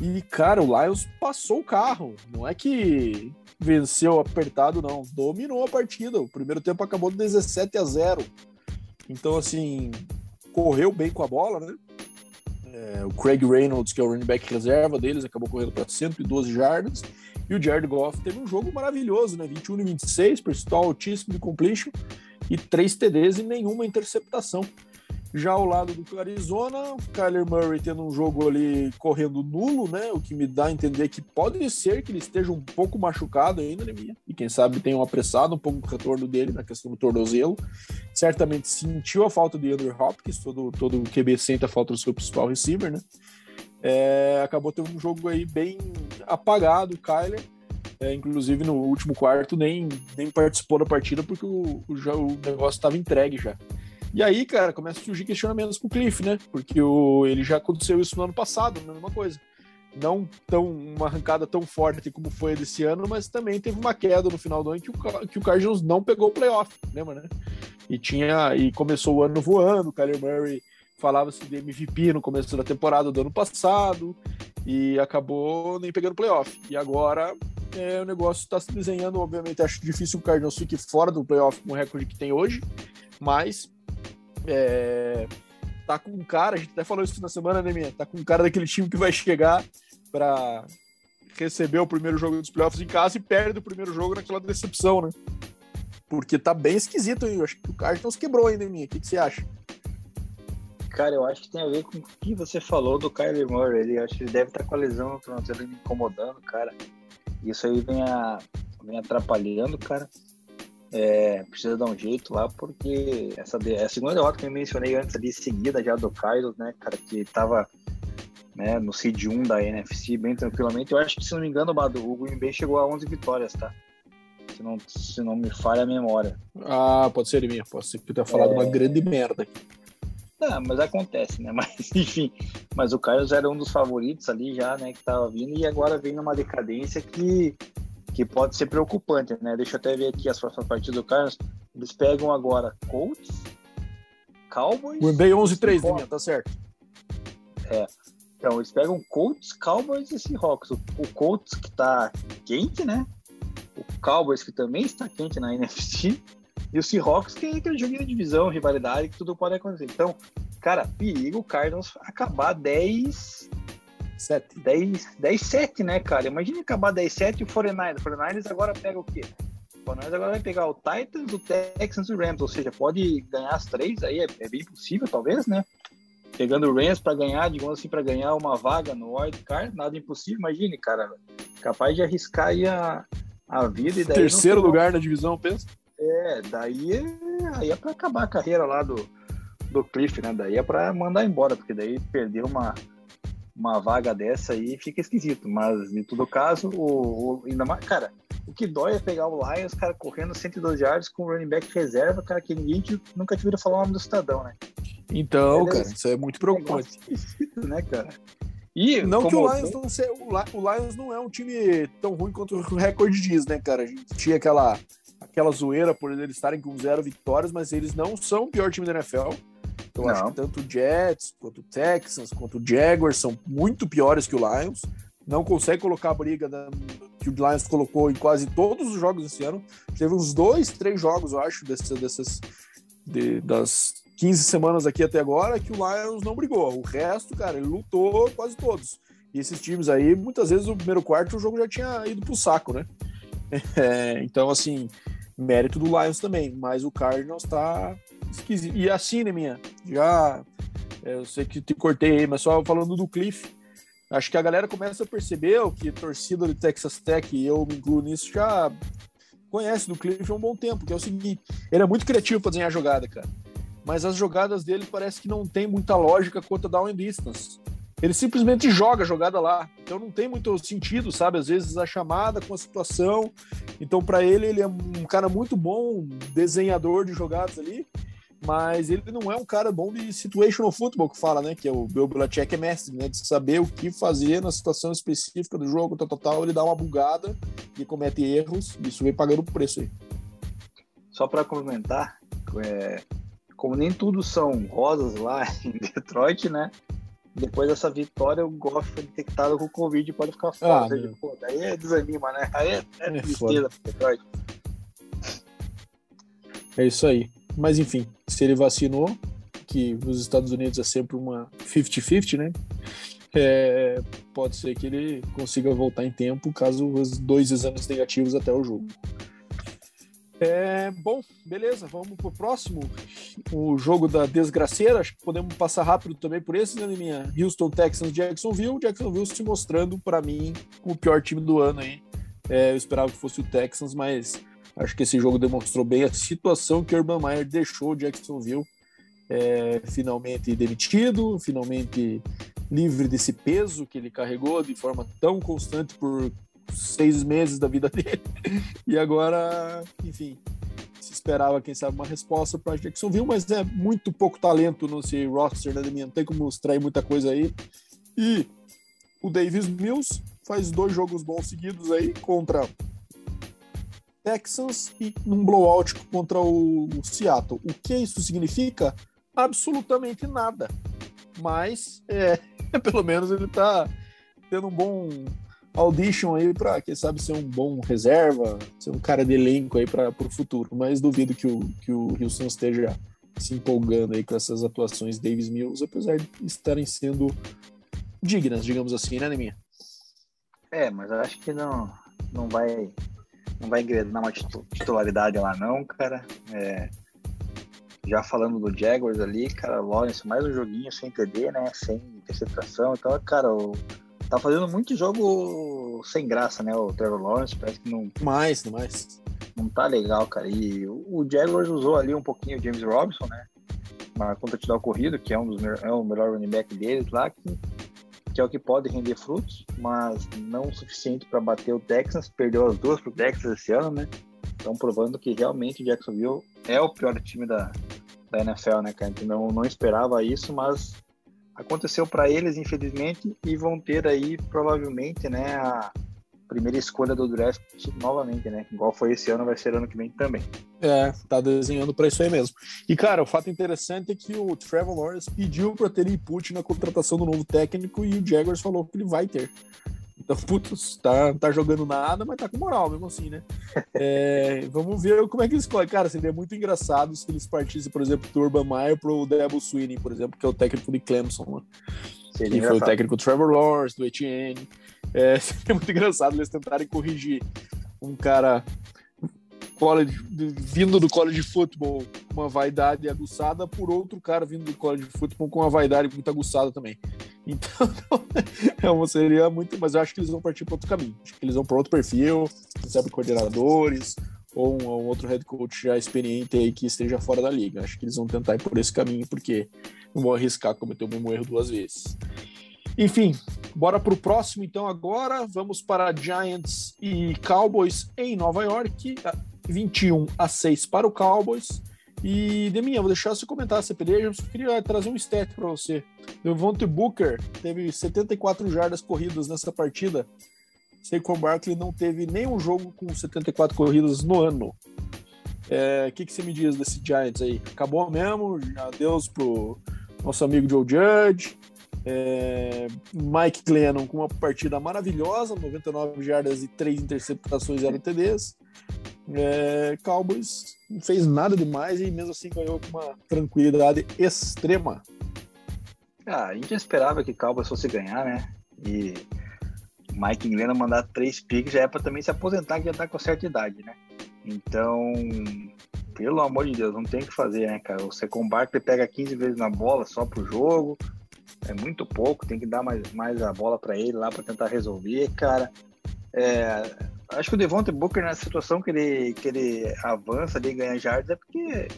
E, cara, o Lions passou o carro. Não é que venceu apertado, não. Dominou a partida. O primeiro tempo acabou 17 a 0. Então, assim, correu bem com a bola, né? É, o Craig Reynolds, que é o running back reserva deles, acabou correndo para 112 jardas. E o Jared Goff teve um jogo maravilhoso, né? 21 e 26, percentual altíssimo de completion e 3 TDs e nenhuma interceptação. Já ao lado do Arizona, o Kyler Murray tendo um jogo ali correndo nulo, né? O que me dá a entender que pode ser que ele esteja um pouco machucado ainda, né? E quem sabe tenha apressado um pouco o retorno dele na questão do tornozelo. Certamente sentiu a falta de Andrew Hopkins, todo, todo o QB sente a falta do seu principal receiver, né? É, acabou tendo um jogo aí bem apagado, o Kyler. É, inclusive no último quarto nem, nem participou da partida porque o, o, o negócio estava entregue já. E aí, cara, começa a surgir questionamentos com o Cliff, né? Porque o, ele já aconteceu isso no ano passado, a mesma coisa. Não tão uma arrancada tão forte como foi desse ano, mas também teve uma queda no final do ano que o, que o Cardinals não pegou o playoff, lembra, né? E tinha e começou o ano voando, o Kyler Murray falava-se de MVP no começo da temporada do ano passado e acabou nem pegando playoff. E agora é, o negócio está se desenhando, obviamente acho difícil o Cardinals fique fora do playoff com o recorde que tem hoje, mas é, tá com um cara, a gente até falou isso na semana, né, minha? Tá com um cara daquele time que vai chegar para receber o primeiro jogo dos playoffs em casa e perde o primeiro jogo naquela decepção, né? Porque tá bem esquisito aí. Eu acho que o Cardinals quebrou ainda, minha. O que, que você acha? Cara, eu acho que tem a ver com o que você falou do Kyler Murray. Ele acho que ele deve estar tá com a lesão no tornozelo incomodando, cara. Isso aí vem, a, vem atrapalhando, cara é, precisa dar um jeito lá, porque essa é a segunda derrota que eu mencionei antes ali, seguida já do Kylos, né, cara, que tava né, no seed 1 da NFC bem tranquilamente. Eu acho que, se não me engano, o Green Bay chegou a 11 vitórias, tá? Se não, se não me falha a memória. Ah, pode ser minha, pode ser que eu tenha falado é... uma grande merda aqui. Ah, mas acontece, né? [laughs] Mas, enfim, mas o Carlos era um dos favoritos ali já, né, que tava vindo, e agora vem numa decadência que que pode ser preocupante, né? Deixa eu até ver aqui as próximas partidas do Carlos. Eles pegam agora Colts, Cowboys. Bay 11-3, linha, tá certo. É. Então, eles pegam Colts, Cowboys e Seahawks. O, o Colts que tá quente, né? O Cowboys que também está quente na [laughs] NFC. E o Seahawks que é aquele joguinho de divisão, rivalidade, que tudo pode acontecer. Então, cara, perigo o Cardinals acabar 10 7. 10, 10 7, né, cara? Imagina acabar 10 7 e o 49ers. O 49ers agora pega o quê? O 49ers agora vai pegar o Titans, o Texans e o Rams. Ou seja, pode ganhar as três aí, é, é bem possível, talvez, né? Pegando o Rams para ganhar, digamos assim, para ganhar uma vaga no Wild Card, nada impossível. Imagine, cara, capaz de arriscar aí a, a vida. E daí Terceiro lugar na divisão, pensa? É, daí é, aí é para acabar a carreira lá do, do Cliff, né? Daí é para mandar embora, porque daí perdeu uma uma vaga dessa aí fica esquisito. Mas, em todo caso, o, o, ainda mais, cara, o que dói é pegar o Lions, cara, correndo 112 yards com o running back reserva, cara, que ninguém nunca te viram falar o nome do cidadão, né? Então, é, cara, isso é muito preocupante. Esquisito, né, cara? E não que o Lions não seja, o Lions não é um time tão ruim quanto o recorde diz, né, cara? A gente tinha aquela aquela zoeira por eles estarem com zero vitórias, mas eles não são o pior time da NFL eu não. acho que tanto o Jets, quanto o Texans, quanto o Jaguars são muito piores que o Lions. Não consegue colocar a briga da, que o Lions colocou em quase todos os jogos esse ano. Teve uns dois, três jogos, eu acho, dessas, dessas de, das 15 semanas aqui até agora, que o Lions não brigou. O resto, cara, ele lutou quase todos. E esses times aí, muitas vezes, no primeiro quarto, o jogo já tinha ido pro saco, né? [laughs] É, então, assim, mérito do Lions também. Mas o Cardinals tá, esquisito. E assim, né, minha? Já. É, eu sei que te cortei aí, mas só falando do Cliff. Acho que a galera começa a perceber o que torcida do Texas Tech, e eu me incluo nisso, já conhece do Cliff há um bom tempo, que é o seguinte: ele é muito criativo para desenhar jogada, cara. Mas as jogadas dele parece que não tem muita lógica quanto a down and distance. Ele simplesmente joga a jogada lá. Então não tem muito sentido, sabe? Às vezes a chamada com a situação. Então, para ele, ele é um cara muito bom, desenhador de jogadas ali mas ele não é um cara bom de situational football que fala, né? Que é o Bill Belichick é mestre, né? De saber o que fazer na situação específica do jogo, tal, tal, tal. Ele dá uma bugada e comete erros. Isso vem pagando o preço aí. Só para complementar, é, como nem tudo são rosas lá [laughs] em Detroit, né? Depois dessa vitória, o Goff foi detectado com Covid e pode ficar fora. Ah, seja, pô, daí é desanima, né? Aí é, é, é tristeza pro Detroit. É isso aí. Mas enfim, se ele vacinou, que nos Estados Unidos é sempre uma 50-50, né? É, pode ser que ele consiga voltar em tempo caso os dois exames negativos até o jogo. É, bom, beleza, vamos pro próximo. O jogo da desgraceira. Acho que podemos passar rápido também por esse, né, minha? Houston Texans Jacksonville. Jacksonville se mostrando, para mim, o pior time do ano aí. É, eu esperava que fosse o Texans, mas Acho que esse jogo demonstrou bem a situação que o Urban Meyer deixou Jacksonville é, finalmente demitido, finalmente livre desse peso que ele carregou de forma tão constante por seis meses da vida [laughs] dele. E agora, enfim, se esperava, quem sabe, uma resposta para Jacksonville, mas é muito pouco talento nesse roster, né, Não tem como extrair muita coisa aí. E o Davis Mills faz dois jogos bons seguidos aí contra Texans e num blowout contra o Seattle. O que isso significa? Absolutamente nada. Mas, é, [laughs] pelo menos ele está tendo um bom audition aí para, quem sabe, ser um bom reserva, ser um cara de elenco aí para o futuro. Mas duvido que o, que o Houston esteja se empolgando aí com essas atuações Davis Mills, apesar de estarem sendo dignas, digamos assim, né, Neminha? É, mas acho que não, não vai não vai engrenar uma titularidade lá não, cara. É, já falando do Jaguars ali, cara, Lawrence, mais um joguinho sem TD, né? Sem interceptação. Então, cara, o, tá fazendo muito jogo sem graça, né? O Trevor Lawrence, parece que não. Mais, mais. Não tá legal, cara. E o, o Jaguars usou ali um pouquinho o James Robinson, né? Marcou um touchdown corrido, que é um dos é o melhor running back deles lá, que que é o que pode render frutos, mas não o suficiente para bater o Texas. Perdeu as duas para o Texas esse ano, né? Estão provando que realmente o Jacksonville é o pior time da, da NFL, né, cara? gente não, não esperava isso, mas aconteceu para eles, infelizmente, e vão ter aí provavelmente, né, a, primeira escolha do draft novamente, né? Igual foi esse ano, vai ser ano que vem também. É, tá desenhando para isso aí mesmo. E, cara, o fato interessante é que o Trevor Lawrence pediu para ter input na contratação do novo técnico e o Jaguars falou que ele vai ter. Então, [laughs] putz, tá, tá jogando nada, mas tá com moral mesmo assim, né? [laughs] É, vamos ver como é que eles escolhem. Cara, seria muito engraçado se eles partissem, por exemplo, do Urban Meyer pro Debo Sweeney, por exemplo, que é o técnico de Clemson. Né? Seria que foi o técnico do Trevor Lawrence, do Etienne. É, [laughs] seria muito engraçado eles tentarem corrigir um cara college, vindo do college de futebol com uma vaidade aguçada por outro cara vindo do college de futebol com uma vaidade muito aguçada também. Então, [laughs] é seria muito. Mas eu acho que eles vão partir para outro caminho. Acho que eles vão para outro perfil, sabe, coordenadores, ou um, um, outro head coach já experiente aí que esteja fora da liga. Acho que eles vão tentar ir por esse caminho, porque não vão arriscar cometer o mesmo erro duas vezes. Enfim, bora para o próximo então agora. Vamos para Giants e Cowboys em Nova York. 21 a 6 para o Cowboys. E, Deminha, vou deixar você comentar essa peleja. Eu queria trazer um stat para você. Devontae Booker teve 74 jardas corridas nessa partida. Saquon Barkley não teve nenhum jogo com 74 corridas no ano. O é, que, que você me diz desse Giants aí? Acabou mesmo? Adeus pro nosso amigo Joe Judge. É, Mike Glennon com uma partida maravilhosa, 99 jardas e 3 interceptações e 0 TDs. É, Cowboys não fez nada demais e mesmo assim ganhou com uma tranquilidade extrema. Ah, a gente esperava que Cowboys fosse ganhar, né? E Mike Glennon mandar três picks já é para também se aposentar, que já tá com certa idade, né? Então, pelo amor de Deus, não tem o que fazer, né, cara? Secon Barkley pega 15 vezes na bola só pro jogo, é muito pouco, tem que dar mais, mais a bola para ele lá para tentar resolver, cara. É, acho que o Devonta Booker nessa situação que ele, que ele avança ali e ganha jardas é porque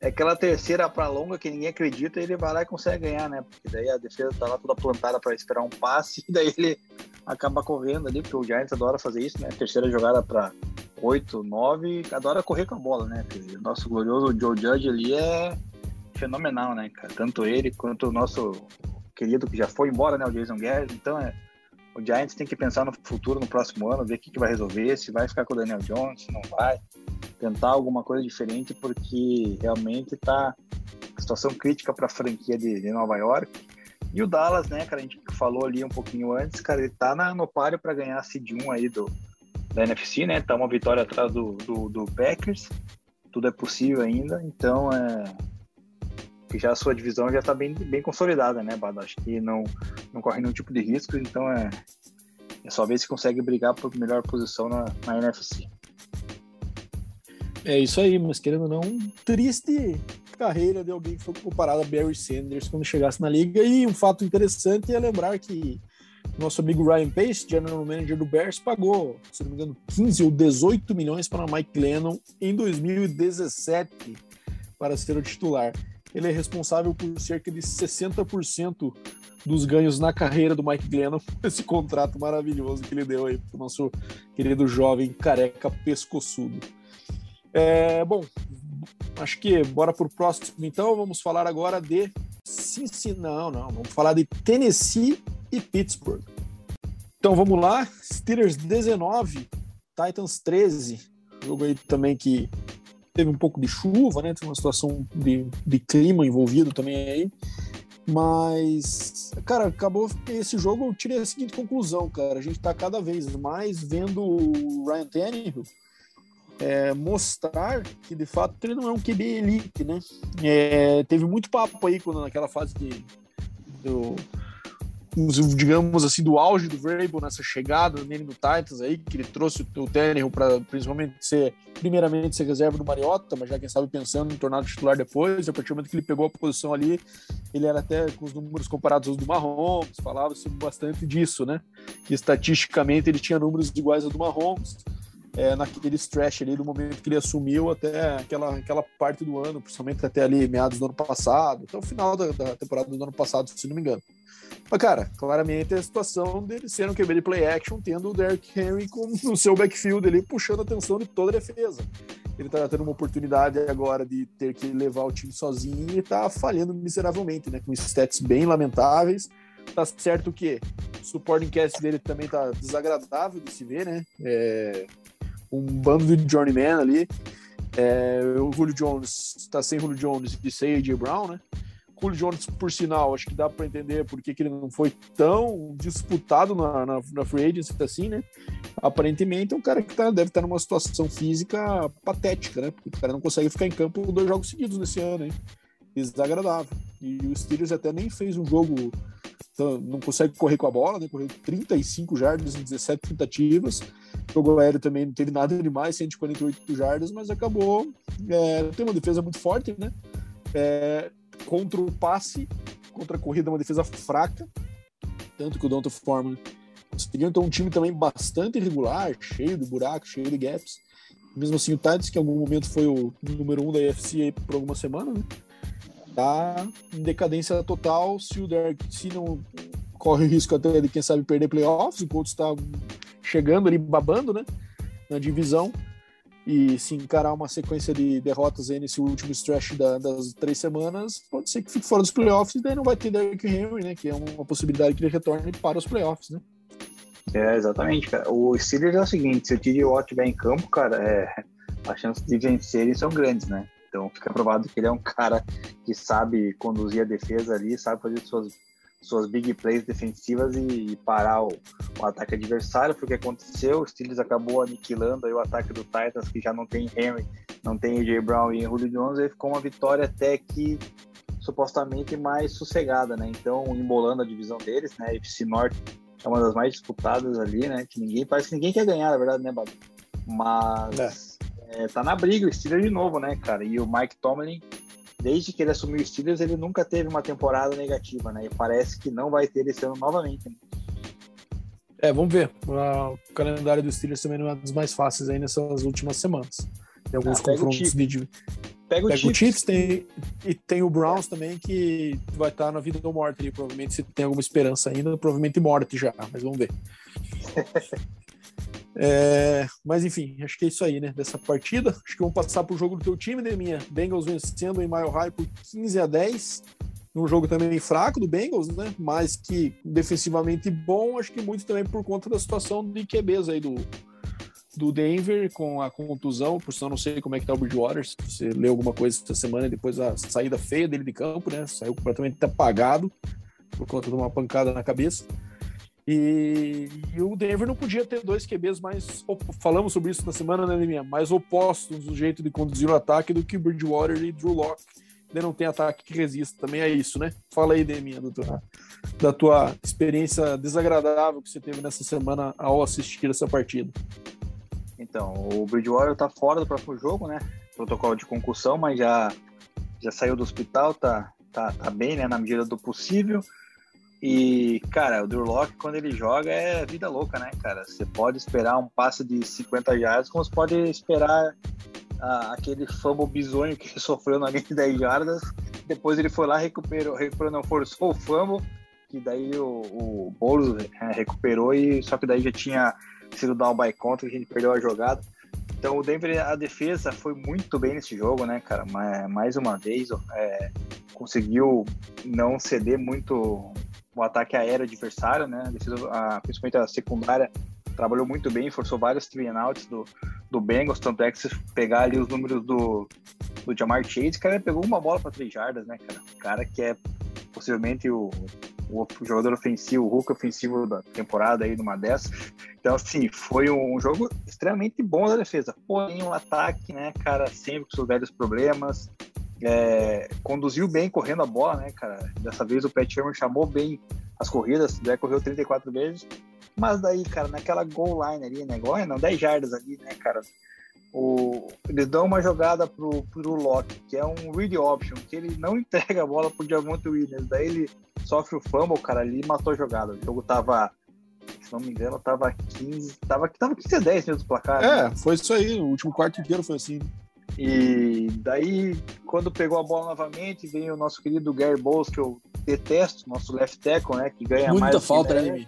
é aquela terceira para longa que ninguém acredita e ele vai lá e consegue ganhar, né? Porque daí a defesa tá lá toda plantada para esperar um passe e [laughs] daí ele acaba correndo ali, porque o Giants adora fazer isso, né? Terceira jogada para 8, 9, adora correr com a bola, né? Porque o nosso glorioso Joe Judge ali é fenomenal, né, cara? Tanto ele quanto o nosso querido que já foi embora, né, o Jason Garrett. Então, é, o Giants tem que pensar no futuro, no próximo ano, ver o que, que vai resolver, se vai ficar com o Daniel Jones, se não vai, tentar alguma coisa diferente, porque realmente tá situação crítica para a franquia de, de, Nova York. E o Dallas, né, cara, a gente falou ali um pouquinho antes, cara, ele tá na, no páreo para ganhar a Seed 1 aí do, da NFC, né? Tá uma vitória atrás do, do, do Packers. Tudo é possível ainda, então é já a sua divisão já está bem, bem consolidada, né, Bado? Acho que não, não corre nenhum tipo de risco, então é, é só ver se consegue brigar por melhor posição na, na NFC. É isso aí, mas querendo ou não, triste carreira de alguém que foi comparado a Barry Sanders quando chegasse na liga. E um fato interessante é lembrar que nosso amigo Ryan Pace, general manager do Bears, pagou, se não me engano, 15 ou 18 milhões para Mike Lennon em 2017 para ser o titular. Ele é responsável por cerca de 60% dos ganhos na carreira do Mike Glennon, [laughs] esse contrato maravilhoso que ele deu aí para o nosso querido jovem careca pescoçudo. É, bom, acho que bora para o próximo então. Vamos falar agora de Cincinnati. Não, não, vamos falar de Tennessee e Pittsburgh. Então vamos lá. Steelers 19, Titans 13. Jogo aí também que teve um pouco de chuva, né? Tem uma situação de, de clima envolvido também aí. Mas, cara, acabou esse jogo. Eu tirei a seguinte conclusão, cara. A gente tá cada vez mais vendo o Ryan Tannehill é, mostrar que de fato ele não é um QB elite, né? É, teve muito papo aí quando naquela fase de, do, digamos assim, do auge do Vrabel nessa chegada nele no Titans aí, que ele trouxe o Tannehill para principalmente ser, primeiramente ser reserva do Mariota, mas já quem sabe pensando em tornar titular depois, a partir do momento que ele pegou a posição ali, ele era até com os números comparados aos do Mahomes, falava-se bastante disso, né? Que estatisticamente ele tinha números iguais aos do Mahomes, é, naquele stretch ali do momento que ele assumiu até aquela, aquela parte do ano, principalmente até ali meados do ano passado, até o final da, da temporada do ano passado, se não me engano. Mas, cara, claramente é a situação dele ser um QB de play action, tendo o Derrick Henry com, [laughs] no seu backfield ali, puxando a atenção de toda a defesa. Ele tá tendo uma oportunidade agora de ter que levar o time sozinho e tá falhando miseravelmente, né? Com stats bem lamentáveis. Tá certo que o supporting cast dele também tá desagradável de se ver, né? É, um bando de journeyman ali. É, o Julio Jones está sem Julio Jones e sem AJ Brown, né? Julio Jones, por sinal, acho que dá para entender por que ele não foi tão disputado na, na, na, free agency assim, né? Aparentemente é um cara que tá, deve estar numa situação física patética, né? Porque o cara não consegue ficar em campo dois jogos seguidos nesse ano, hein? Desagradável. E o Steelers até nem fez um jogo então, não consegue correr com a bola, né? Correu 35 jardas em 17 tentativas. O jogo aéreo também não teve nada demais, 148 jardas, mas acabou. É, tem uma defesa muito forte, né? É, contra o passe, contra a corrida, uma defesa fraca. Tanto que o Donta Foreman conseguiu. Então, um time também bastante irregular, cheio de buracos, cheio de gaps. Mesmo assim, o Titans, que em algum momento foi o número um da UFC por algumas semanas, né? tá em decadência total se o Derek se não corre o risco até de quem sabe perder playoffs, o está chegando ali babando, né, na divisão e se encarar uma sequência de derrotas aí nesse último stretch da, das três semanas, pode ser que fique fora dos playoffs e daí não vai ter Derrick Henry, né, que é uma possibilidade que ele retorne para os playoffs, né. É, exatamente, cara. O Steelers é o seguinte, se o TJ Watt estiver em campo, cara, é, as chances de vencerem são grandes, né? Então fica provado que ele é um cara que sabe conduzir a defesa ali, sabe fazer suas, suas big plays defensivas e, e parar o, o, ataque adversário. Foi o que aconteceu. O Steelers acabou aniquilando aí o ataque do Titans, que já não tem Henry, não tem AJ Brown e Julio Jones. Aí ficou uma vitória até que supostamente mais sossegada, né? Então, embolando a divisão deles, né? FC Norte é uma das mais disputadas ali, né? Que ninguém parece que ninguém quer ganhar, na verdade, né, Babu? Mas é é, tá na briga o Steelers de novo, né, cara? E o Mike Tomlin, desde que ele assumiu o Steelers, ele nunca teve uma temporada negativa, né? E parece que não vai ter esse ano novamente. Né? É, vamos ver. O calendário do Steelers também não é dos mais fáceis aí nessas últimas semanas. Tem alguns ah, confrontos de. Pega, pega o Chiefs, tem, e tem o Browns também, que vai estar na vida ou morte ali. Provavelmente, se tem alguma esperança ainda, provavelmente morte já, mas vamos ver. [laughs] É, mas enfim, acho que é isso aí, né? Dessa partida. Acho que vamos passar para o jogo do teu time, né, minha? Bengals vencendo em Mile High por 15 a 10. Um jogo também fraco do Bengals, né? Mas que defensivamente bom, acho que muito também por conta da situação de QBs aí do, do Denver com a contusão, por eu não sei como é que tá o Bridgewater, se você leu alguma coisa essa semana depois da saída feia dele de campo, né? Saiu completamente apagado por conta de uma pancada na cabeça. E, e, o Denver não podia ter dois QBs mais. Falamos sobre isso na semana, né, Liminha? Mais opostos no jeito de conduzir o ataque do que Bridgewater e Drew Locke. Ainda não tem ataque que resista. Também é isso, né? Fala aí, Deminha, doutora, da tua experiência desagradável que você teve nessa semana ao assistir essa partida. Então, o Bridgewater tá fora do próximo jogo, né? Protocolo de concussão, mas já, já saiu do hospital, tá, tá, tá bem, né? Na medida do possível. E, cara, o Drew Locke, quando ele joga, é vida louca, né, cara? Você pode esperar um passe de 50 jardas, como você pode esperar ah, aquele fumble bizonho que [laughs] sofreu na linha de 10 jardas. Depois ele foi lá, recuperou, recuperou não, forçou o fumble, que daí o, o Boulos é, recuperou, e só que daí já tinha sido down by contra, a gente perdeu a jogada. Então o Denver, a defesa foi muito bem nesse jogo, né, cara? Mais uma vez, é, conseguiu não ceder muito o ataque aéreo adversário, né? A defesa, principalmente a secundária, trabalhou muito bem, forçou vários three do, do Bengals, tanto é que se pegar ali os números do, do Jamar Chase, cara, pegou uma bola para três jardas, né, cara? O cara que é possivelmente o, o jogador ofensivo, o Hulk ofensivo da temporada aí numa dessas. Então, assim, foi um jogo extremamente bom da defesa. Porém, o um ataque, né, cara, sempre com seus velhos problemas. É, conduziu bem correndo a bola, né, cara? Dessa vez o Pat Sherman chamou bem as corridas, já correu 34 vezes. Mas daí, cara, naquela goal line ali, né? Igual, não, 10 jardas ali, né, cara? O, eles dão uma jogada pro, pro Locke, que é um read option, que ele não [laughs] entrega a bola pro Diamante Williams. Daí ele sofre o fumble, cara, ali e matou a jogada. O jogo tava, se não me engano, tava 15, tava, tava 15 a 10 mesmo do placar. É, né? foi isso aí. O último quarto inteiro foi assim. E daí, quando pegou a bola novamente, vem o nosso querido Gary Bowles, que eu detesto, nosso left tackle, né? Que ganha Muita mais. falta, né?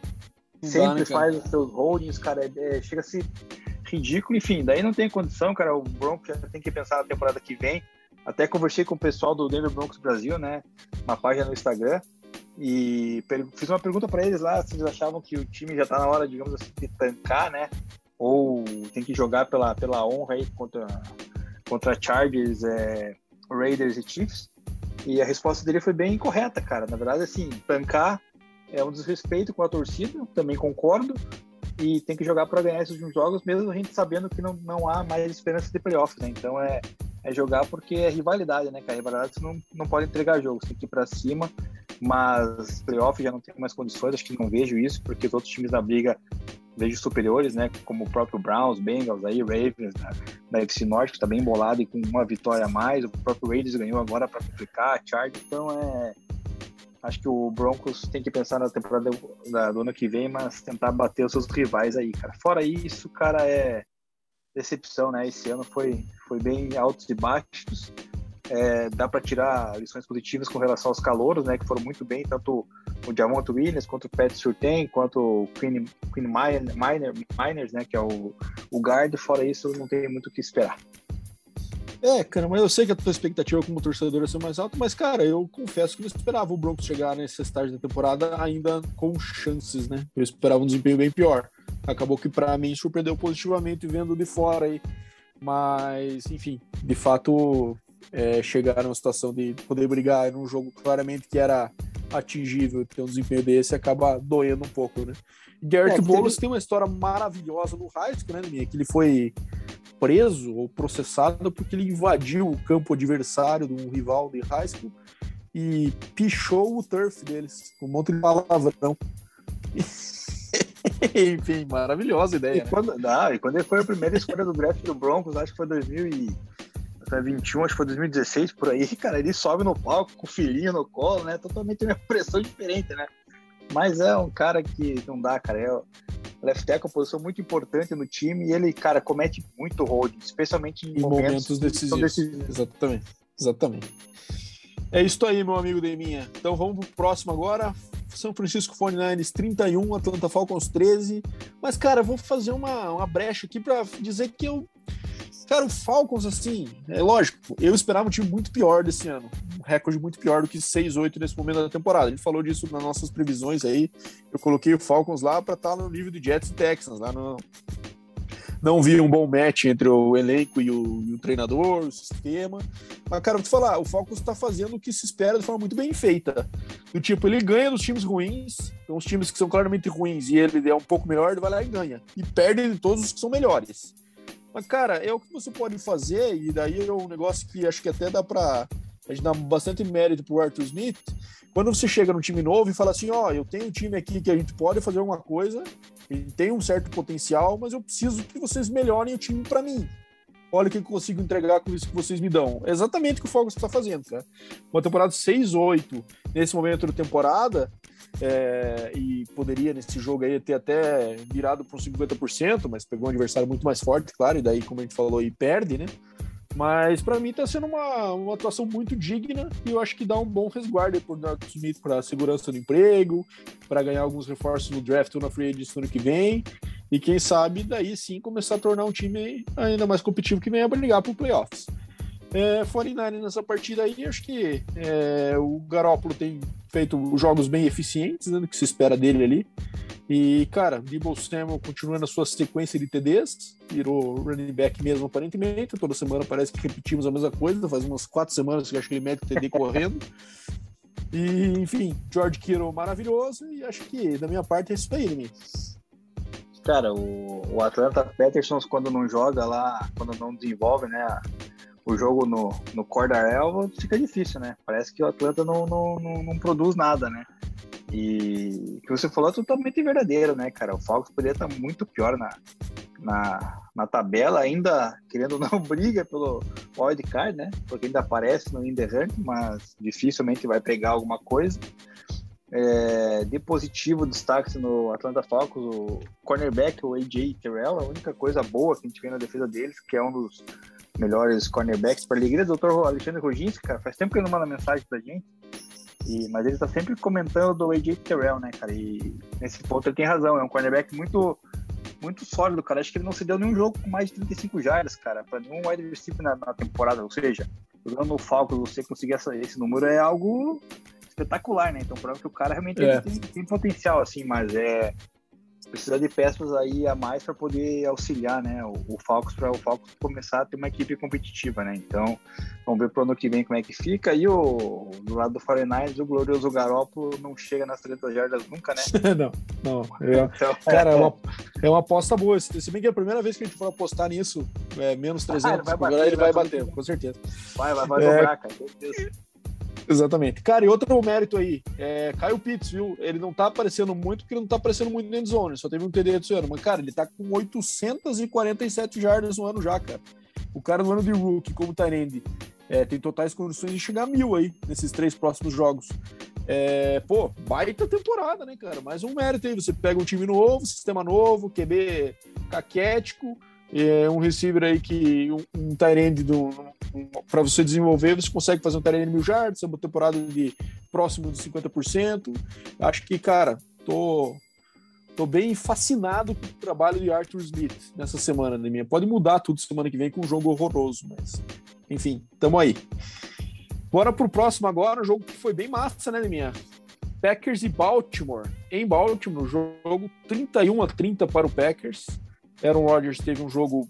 Sempre dá, né, faz os seus holdings, cara. É, chega a ser ridículo. Enfim, daí não tem condição, cara. O Broncos já tem que pensar na temporada que vem. Até conversei com o pessoal do Denver Broncos Brasil, né? Uma página no Instagram. E fiz uma pergunta para eles lá se eles achavam que o time já está na hora, digamos assim, de tancar, né? Ou tem que jogar pela, pela honra aí contra, contra Chargers, é, Raiders e Chiefs. E a resposta dele foi bem correta, cara. Na verdade, assim, tancar é um desrespeito com a torcida, também concordo e tem que jogar para ganhar esses jogos, mesmo a gente sabendo que não, não há mais esperança de playoffs, né? Então é, é jogar porque é rivalidade, né, cara? Rivalidade você não, não pode entregar jogos, tem que ir para cima, mas playoff já não tem mais condições, acho que não vejo isso, porque os outros times da briga vejo superiores, né? Como o próprio Browns, Bengals, aí, Ravens, da, da FC Norte, que está bem embolado e com uma vitória a mais, o próprio Raiders ganhou agora para complicar, Chargers, então é Acho que o Broncos tem que pensar na temporada do ano que vem, mas tentar bater os seus rivais aí, cara. Fora isso, cara, é decepção, né? Esse ano foi, foi bem altos e baixos. É, dá para tirar lições positivas com relação aos calouros, né? Que foram muito bem, tanto o Diamond Williams, quanto o Pat Surtain, quanto o Queen, Queen Miner, Miners, né? Que é o, o guard. Fora isso, não tem muito o que esperar. É, cara, mas eu sei que a tua expectativa como torcedor é ser mais alta, mas, cara, eu confesso que não esperava o Broncos chegar nesse estágio da temporada ainda com chances, né? Eu esperava um desempenho bem pior. Acabou que, para mim, surpreendeu positivamente vendo de fora aí. Mas, enfim, de fato, é, chegar numa situação de poder brigar num jogo claramente que era atingível ter um desempenho desse acaba doendo um pouco, né? Garrett é, Bowles teve... tem uma história maravilhosa no high school, né, minha? Que ele foi preso ou processado porque ele invadiu o campo adversário de um rival de high school e pichou o turf deles com um monte de palavrão. [laughs] Enfim, maravilhosa ideia. E, né? quando, não, e quando ele foi a primeira escolha do draft do Broncos, acho que foi 2021, acho que foi 2016 por aí, [laughs] cara, ele sobe no palco com o filhinho no colo, né? Totalmente uma pressão diferente, né? Mas é um cara que não dá, cara. É, left tackle é uma posição muito importante no time e ele, cara, comete muito holding, especialmente em, em momentos, momentos decisivos. decisivos. Exatamente, exatamente. É isso aí, meu amigo Deminha. Então vamos pro próximo agora. São Francisco 49ers 31, Atlanta Falcons 13. Mas, cara, vou fazer uma, uma brecha aqui para dizer que eu. Cara, o Falcons, assim, é lógico, eu esperava um time muito pior desse ano. Um recorde muito pior do que 6-8 nesse momento da temporada. A gente falou disso nas nossas previsões aí. Eu coloquei o Falcons lá para estar tá no nível de Jets e Texans, lá no, não vi um bom match entre o elenco e o, e o treinador, o sistema. Mas, cara, vou te falar, o Falcons está fazendo o que se espera de forma muito bem feita. Do tipo, ele ganha dos times ruins, então os times que são claramente ruins e ele é um pouco melhor, ele vai lá e ganha. E perde de todos os que são melhores. Mas, cara, é o que você pode fazer, e daí é um negócio que acho que até dá para a gente dá bastante mérito pro Arthur Smith. Quando você chega num time novo e fala assim, ó, oh, eu tenho um time aqui que a gente pode fazer alguma coisa, ele tem um certo potencial, mas eu preciso que vocês melhorem o time para mim. Olha o que eu consigo entregar com isso que vocês me dão. É exatamente o que o Fogos está fazendo, cara. Uma temporada 6-8 nesse momento da temporada, é, e poderia nesse jogo aí ter até virado por 50%, mas pegou um adversário muito mais forte, claro, e daí, como a gente falou, aí perde, né? Mas para mim está sendo uma, uma atuação muito digna e eu acho que dá um bom resguardo por Dark Smith para segurança do emprego, para ganhar alguns reforços no draft ou na free agency no ano que vem. E quem sabe daí sim começar a tornar um time ainda mais competitivo que venha brigar para playoffs. É, 49 nessa partida aí, acho que é, o Garópolo tem feito jogos bem eficientes, né, do que se espera dele ali. E, cara, Debo Samuel continua na sua sequência de TDs, virou running back mesmo, aparentemente. Toda semana parece que repetimos a mesma coisa, faz umas quatro semanas que acho que ele mete o TD correndo. E, enfim, George Kittle maravilhoso, e acho que da minha parte é isso aí, né? Cara, o, o Atlanta Peterson, quando não joga lá, quando não desenvolve, né, o jogo no, no Cordarel, fica difícil, né? Parece que o Atlanta não, não, não, não produz nada, né? E o que você falou é totalmente verdadeiro, né, cara? O Falcons poderia estar muito pior na, na, na tabela, ainda querendo [laughs] não briga pelo wild né? Porque ainda aparece no Inter mas dificilmente vai pegar alguma coisa. É, de positivo, destaque no Atlanta Falcons, o cornerback, o AJ Terrell, a única coisa boa que a gente vê na defesa deles, que é um dos melhores cornerbacks para a alegria do doutor Alexandre Roginski, cara, faz tempo que ele não manda mensagem pra gente, e, mas ele tá sempre comentando do AJ Terrell, né, cara? E nesse ponto ele tem razão. É um cornerback muito, muito sólido, cara. Acho que ele não se deu nenhum jogo com mais de 35 jardas, cara, para nenhum wide receiver na, na, temporada. Ou seja, jogando no Falcons, você conseguir essa, esse número é algo espetacular, né? Então, prova que o cara realmente é. tem, tem, potencial, assim, mas é precisa de peças aí a mais para poder auxiliar, né, o, o Falcons para o Falcons começar a ter uma equipe competitiva, né? Então, vamos ver pro ano que vem como é que fica. E o do lado do 49 o glorioso Garoppolo não chega nas 30 jardas nunca, né? [laughs] não, não. É, então, cara, é uma, é uma aposta boa. Se bem que é a primeira vez que a gente for apostar nisso, é menos 300, ah, ele vai bater, ele vai, vai bater, com certeza. Vai, vai, vai é, dobrar, cara. Exatamente. Cara, e outro mérito aí, é Caio Pitts, viu? Ele não tá aparecendo muito porque ele não tá aparecendo muito no endzone, só teve um TD esse ano. Mas, cara, ele tá com 847 jardas no ano já, cara. O cara no ano de rookie, como Tyrande, é, tem totais condições de chegar a mil aí, nesses três próximos jogos. É, pô, baita temporada, né, cara? Mais um mérito aí. Você pega um time novo, sistema novo, QB caquético, é um receiver aí que um, um tight do para você desenvolver, você consegue fazer um tight end mil jardas, uma temporada de próximo de 50%. Acho que, cara, tô tô bem fascinado com o trabalho de Arthur Smith nessa semana, né, minha. Pode mudar tudo semana que vem com um jogo horroroso, mas enfim, tamo aí. Bora pro próximo agora, um jogo que foi bem massa, né, minha? Packers e Baltimore. Em Baltimore, jogo 31 a 30 para o Packers. Aaron Rodgers teve um jogo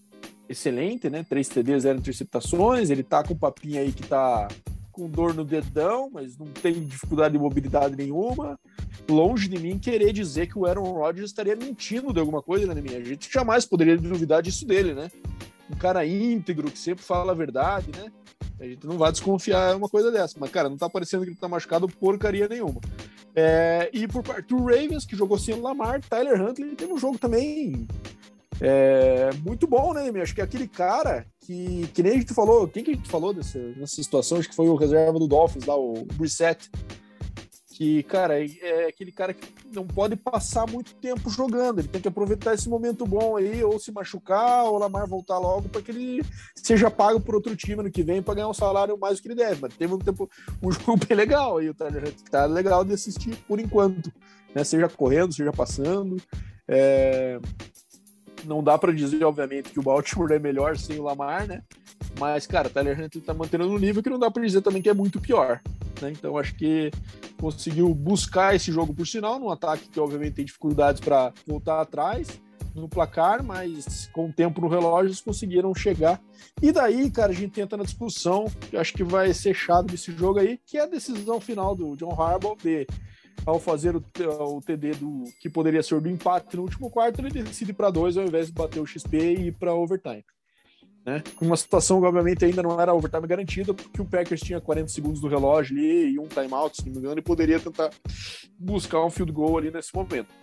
excelente, né? Três TDs, zero interceptações. Ele tá com um papinho aí que tá com dor no dedão, mas não tem dificuldade de mobilidade nenhuma. Longe de mim querer dizer que o Aaron Rodgers estaria mentindo de alguma coisa, né, minha? A gente jamais poderia duvidar disso dele, né? Um cara íntegro, que sempre fala a verdade, né? A gente não vai desconfiar uma coisa dessa. Mas, cara, não tá parecendo que ele tá machucado porcaria nenhuma. É, e por parte do Ravens, que jogou sem o Lamar, Tyler Huntley teve um jogo também é muito bom, né, Acho que é aquele cara que, que nem a gente falou, quem que a gente falou dessa, nessa situação? Acho que foi o reserva do Dolphins lá, o Brissett, que, cara, é, é aquele cara que não pode passar muito tempo jogando, ele tem que aproveitar esse momento bom aí, ou se machucar, ou o Lamar voltar logo para que ele seja pago por outro time no que vem para ganhar um salário mais do que ele deve. Mas teve um tempo, um [laughs] jogo bem legal aí, tá legal de assistir por enquanto, né? Seja correndo, seja passando. É... Não dá para dizer, obviamente, que o Baltimore é melhor sem o Lamar, né? Mas, cara, Tyler Huntley tá mantendo um nível que não dá para dizer também que é muito pior. Né? Então, acho que conseguiu buscar esse jogo por sinal, num ataque que, obviamente, tem dificuldades para voltar atrás no placar, mas com o tempo no relógio eles conseguiram chegar. E daí, cara, a gente entra na discussão, que acho que vai ser chato desse jogo aí, que é a decisão final do John Harbaugh de ao fazer o, o TD do que poderia ser do empate no último quarto, ele decide para dois ao invés de bater o XP e ir para overtime. Né? Uma situação que, obviamente, ainda não era overtime garantida, porque o Packers tinha 40 segundos do relógio ali e um timeout, se não me engano, e poderia tentar buscar um field goal ali nesse momento.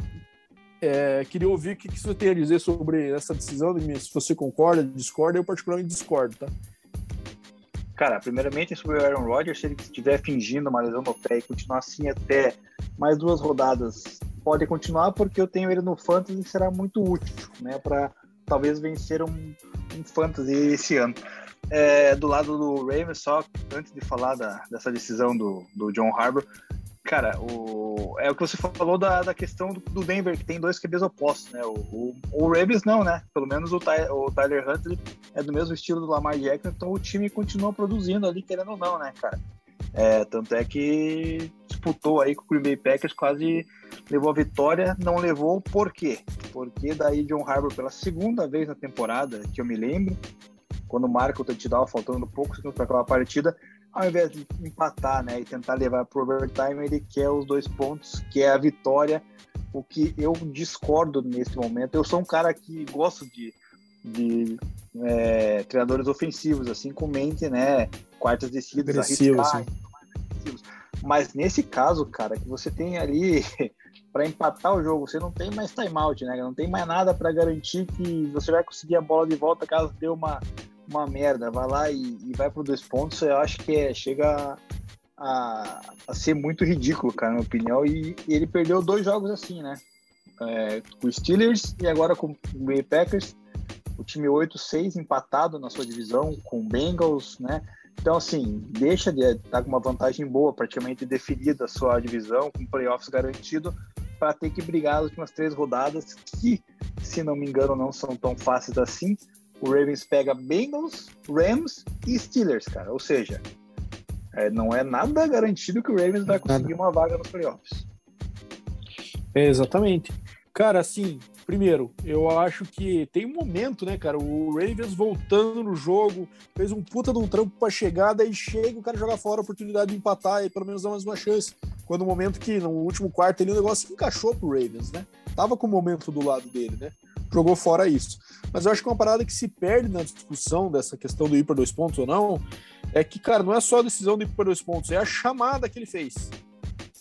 É, queria ouvir o que, que você tem a dizer sobre essa decisão, se você concorda, discorda, eu particularmente discordo, tá? Cara, primeiramente sobre o Aaron Rodgers, se ele estiver fingindo uma lesão no pé e continuar assim até mais duas rodadas, pode continuar porque eu tenho ele no fantasy e será muito útil, né, para talvez vencer um, um fantasy esse ano. É, do lado do Ravens, só antes de falar da, dessa decisão do, do John Harbour, cara, o, é o que você falou da, da questão do, do Denver, que tem dois QBs opostos, né? O, o, o Ravens não, né? Pelo menos o, Ty, o Tyler Huntley é do mesmo estilo do Lamar Jackson, então o time continua produzindo ali, querendo ou não, né, cara? É, tanto é que disputou aí com o Green Bay Packers, quase levou a vitória, não levou por quê? Porque daí John Harbour, pela segunda vez na temporada, que eu me lembro, quando marca o touchdown, faltando poucos segundos para aquela partida, ao invés de empatar né, e tentar levar para o overtime, ele quer os dois pontos, que é a vitória, o que eu discordo nesse momento. Eu sou um cara que gosto de, de é, treinadores ofensivos, assim, com mente, né, quartas descidas, Agressivo, arriscar, mas nesse caso, cara, que você tem ali [laughs] para empatar o jogo, você não tem mais timeout, né? Não tem mais nada para garantir que você vai conseguir a bola de volta caso dê uma, uma merda. Vai lá e, e vai para dois pontos. Eu acho que é, chega a, a, ser muito ridículo, cara, na minha opinião. E, e ele perdeu dois jogos assim, né? É, com o Steelers e agora com o Green Packers. O time 8-6 empatado na sua divisão com o Bengals, né? Então, assim, deixa de estar com uma vantagem boa, praticamente definida a sua divisão, com playoffs garantido, para ter que brigar as últimas três rodadas, que, se não me engano, não são tão fáceis assim. O Ravens pega Bengals, Rams e Steelers, cara. Ou seja, é, não é nada garantido que o Ravens vai conseguir uma vaga nos playoffs. É, exatamente. Cara, assim, Primeiro, eu acho que tem um momento, né, cara? O Ravens voltando no jogo, fez um puta de um trampo pra chegada e chega o cara jogar fora a oportunidade de empatar e pelo menos dar mais uma chance. Quando o momento que no último quarto ali o negócio encaixou pro Ravens, né? Tava com o momento do lado dele, né? Jogou fora isso. Mas eu acho que uma parada que se perde na discussão dessa questão do ir para dois pontos ou não é que, cara, não é só a decisão de ir para dois pontos, é a chamada que ele fez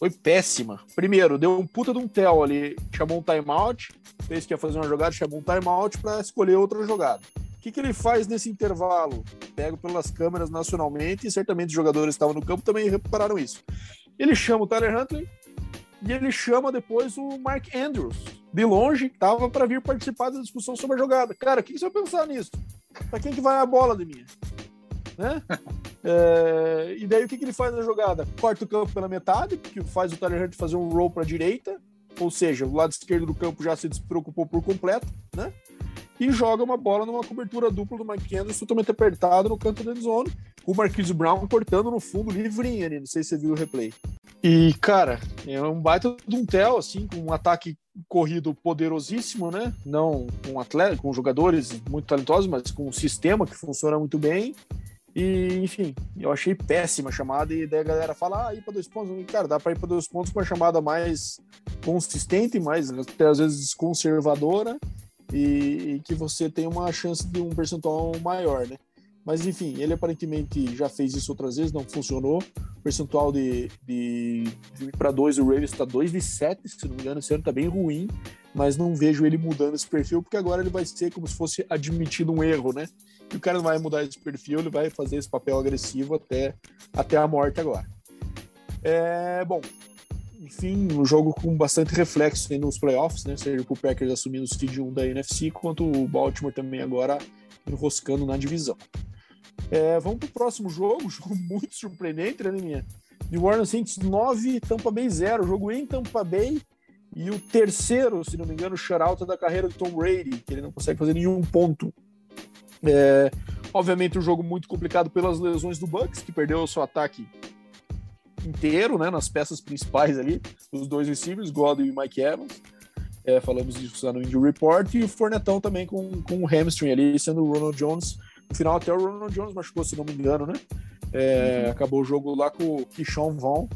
foi péssima. Primeiro, deu um puta de um tel ali, chamou um timeout, fez que ia fazer uma jogada, chamou um timeout para escolher outra jogada. O que, que ele faz nesse intervalo? Pego pelas câmeras nacionalmente, e certamente os jogadores que estavam no campo também repararam isso. Ele chama o Tyler Huntley e ele chama depois o Mark Andrews, de longe, que estava para vir participar da discussão sobre a jogada. Cara, o que, que você vai pensar nisso? Para quem que vai a bola de mim? Né? É, e daí o que, que ele faz na jogada? Corta o campo pela metade, que faz o Tyler Hunt fazer um roll para a direita, ou seja, o lado esquerdo do campo já se despreocupou por completo, né? E joga uma bola numa cobertura dupla do Mike Anderson totalmente apertado no canto da zone, com o Marquise Brown cortando no fundo livrinho ali, não sei se você viu o replay. E, cara, é um baita de um tel, assim, com um ataque corrido poderosíssimo, né? Não com atleta, com jogadores muito talentosos, mas com um sistema que funciona muito bem. E, enfim, eu achei péssima a chamada, e daí a galera fala, ah, ir para dois pontos. Cara, dá para ir para dois pontos com uma chamada mais consistente, mais até às vezes conservadora, e, e, que você tem uma chance de um percentual maior, né? Mas enfim, ele aparentemente já fez isso outras vezes, não funcionou. O percentual de, de, de para dois, o Ravens está 2 de 7, se não me engano, esse ano está bem ruim, mas não vejo ele mudando esse perfil, porque agora ele vai ser como se fosse admitido um erro, né? E o cara não vai mudar esse perfil, ele vai fazer esse papel agressivo até, até a morte agora. É, bom, enfim, um jogo com bastante reflexo nos playoffs, né? Seja o Packers assumindo o seed 1 da NFC, quanto o Baltimore também agora enroscando na divisão. É, vamos para o próximo jogo, [laughs] jogo muito surpreendente, né, minha? New Orleans Saints 9, Tampa Bay 0, jogo em Tampa Bay e o terceiro, se não me engano, shutout da carreira do Tom Brady, que ele não consegue fazer nenhum ponto. É, obviamente um jogo muito complicado pelas lesões do Bucks, que perdeu o seu ataque inteiro, né, nas peças principais ali, os dois receivers, Godwin e Mike Evans. É, falamos disso lá no Indy Report, e o Fornetão também com, com o hamstring ali, sendo o Ronald Jones. No final, até o Ronald Jones machucou, se não me engano, né? É, uhum. Acabou o jogo lá com o Kishon Vaughn,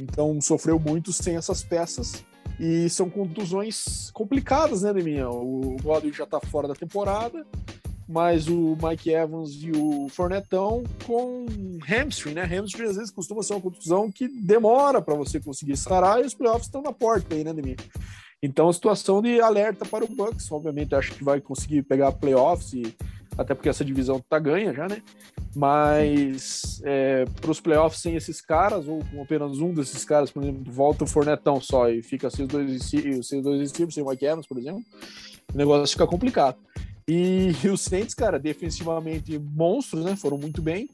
então sofreu muito sem essas peças. E são contusões complicadas, né, Deminha? O Godwin já tá fora da temporada, mas o Mike Evans e o Fornetão com hamstring, né? Hamstring às vezes costuma ser uma contusão que demora para você conseguir sarar e os playoffs estão na porta aí, né, Deminha? Então, a situação de alerta para o Bucks, obviamente, acho que vai conseguir pegar playoffs, e, até porque essa divisão tá ganha já, né? Mas é, para os playoffs sem esses caras, ou com apenas um desses caras, por exemplo, volta o Fornetão só e fica sem os dois, sem os dois sem o Mike Evans, por exemplo, o negócio fica complicado. E, e os Saints, cara, defensivamente monstros, né? Foram muito bem.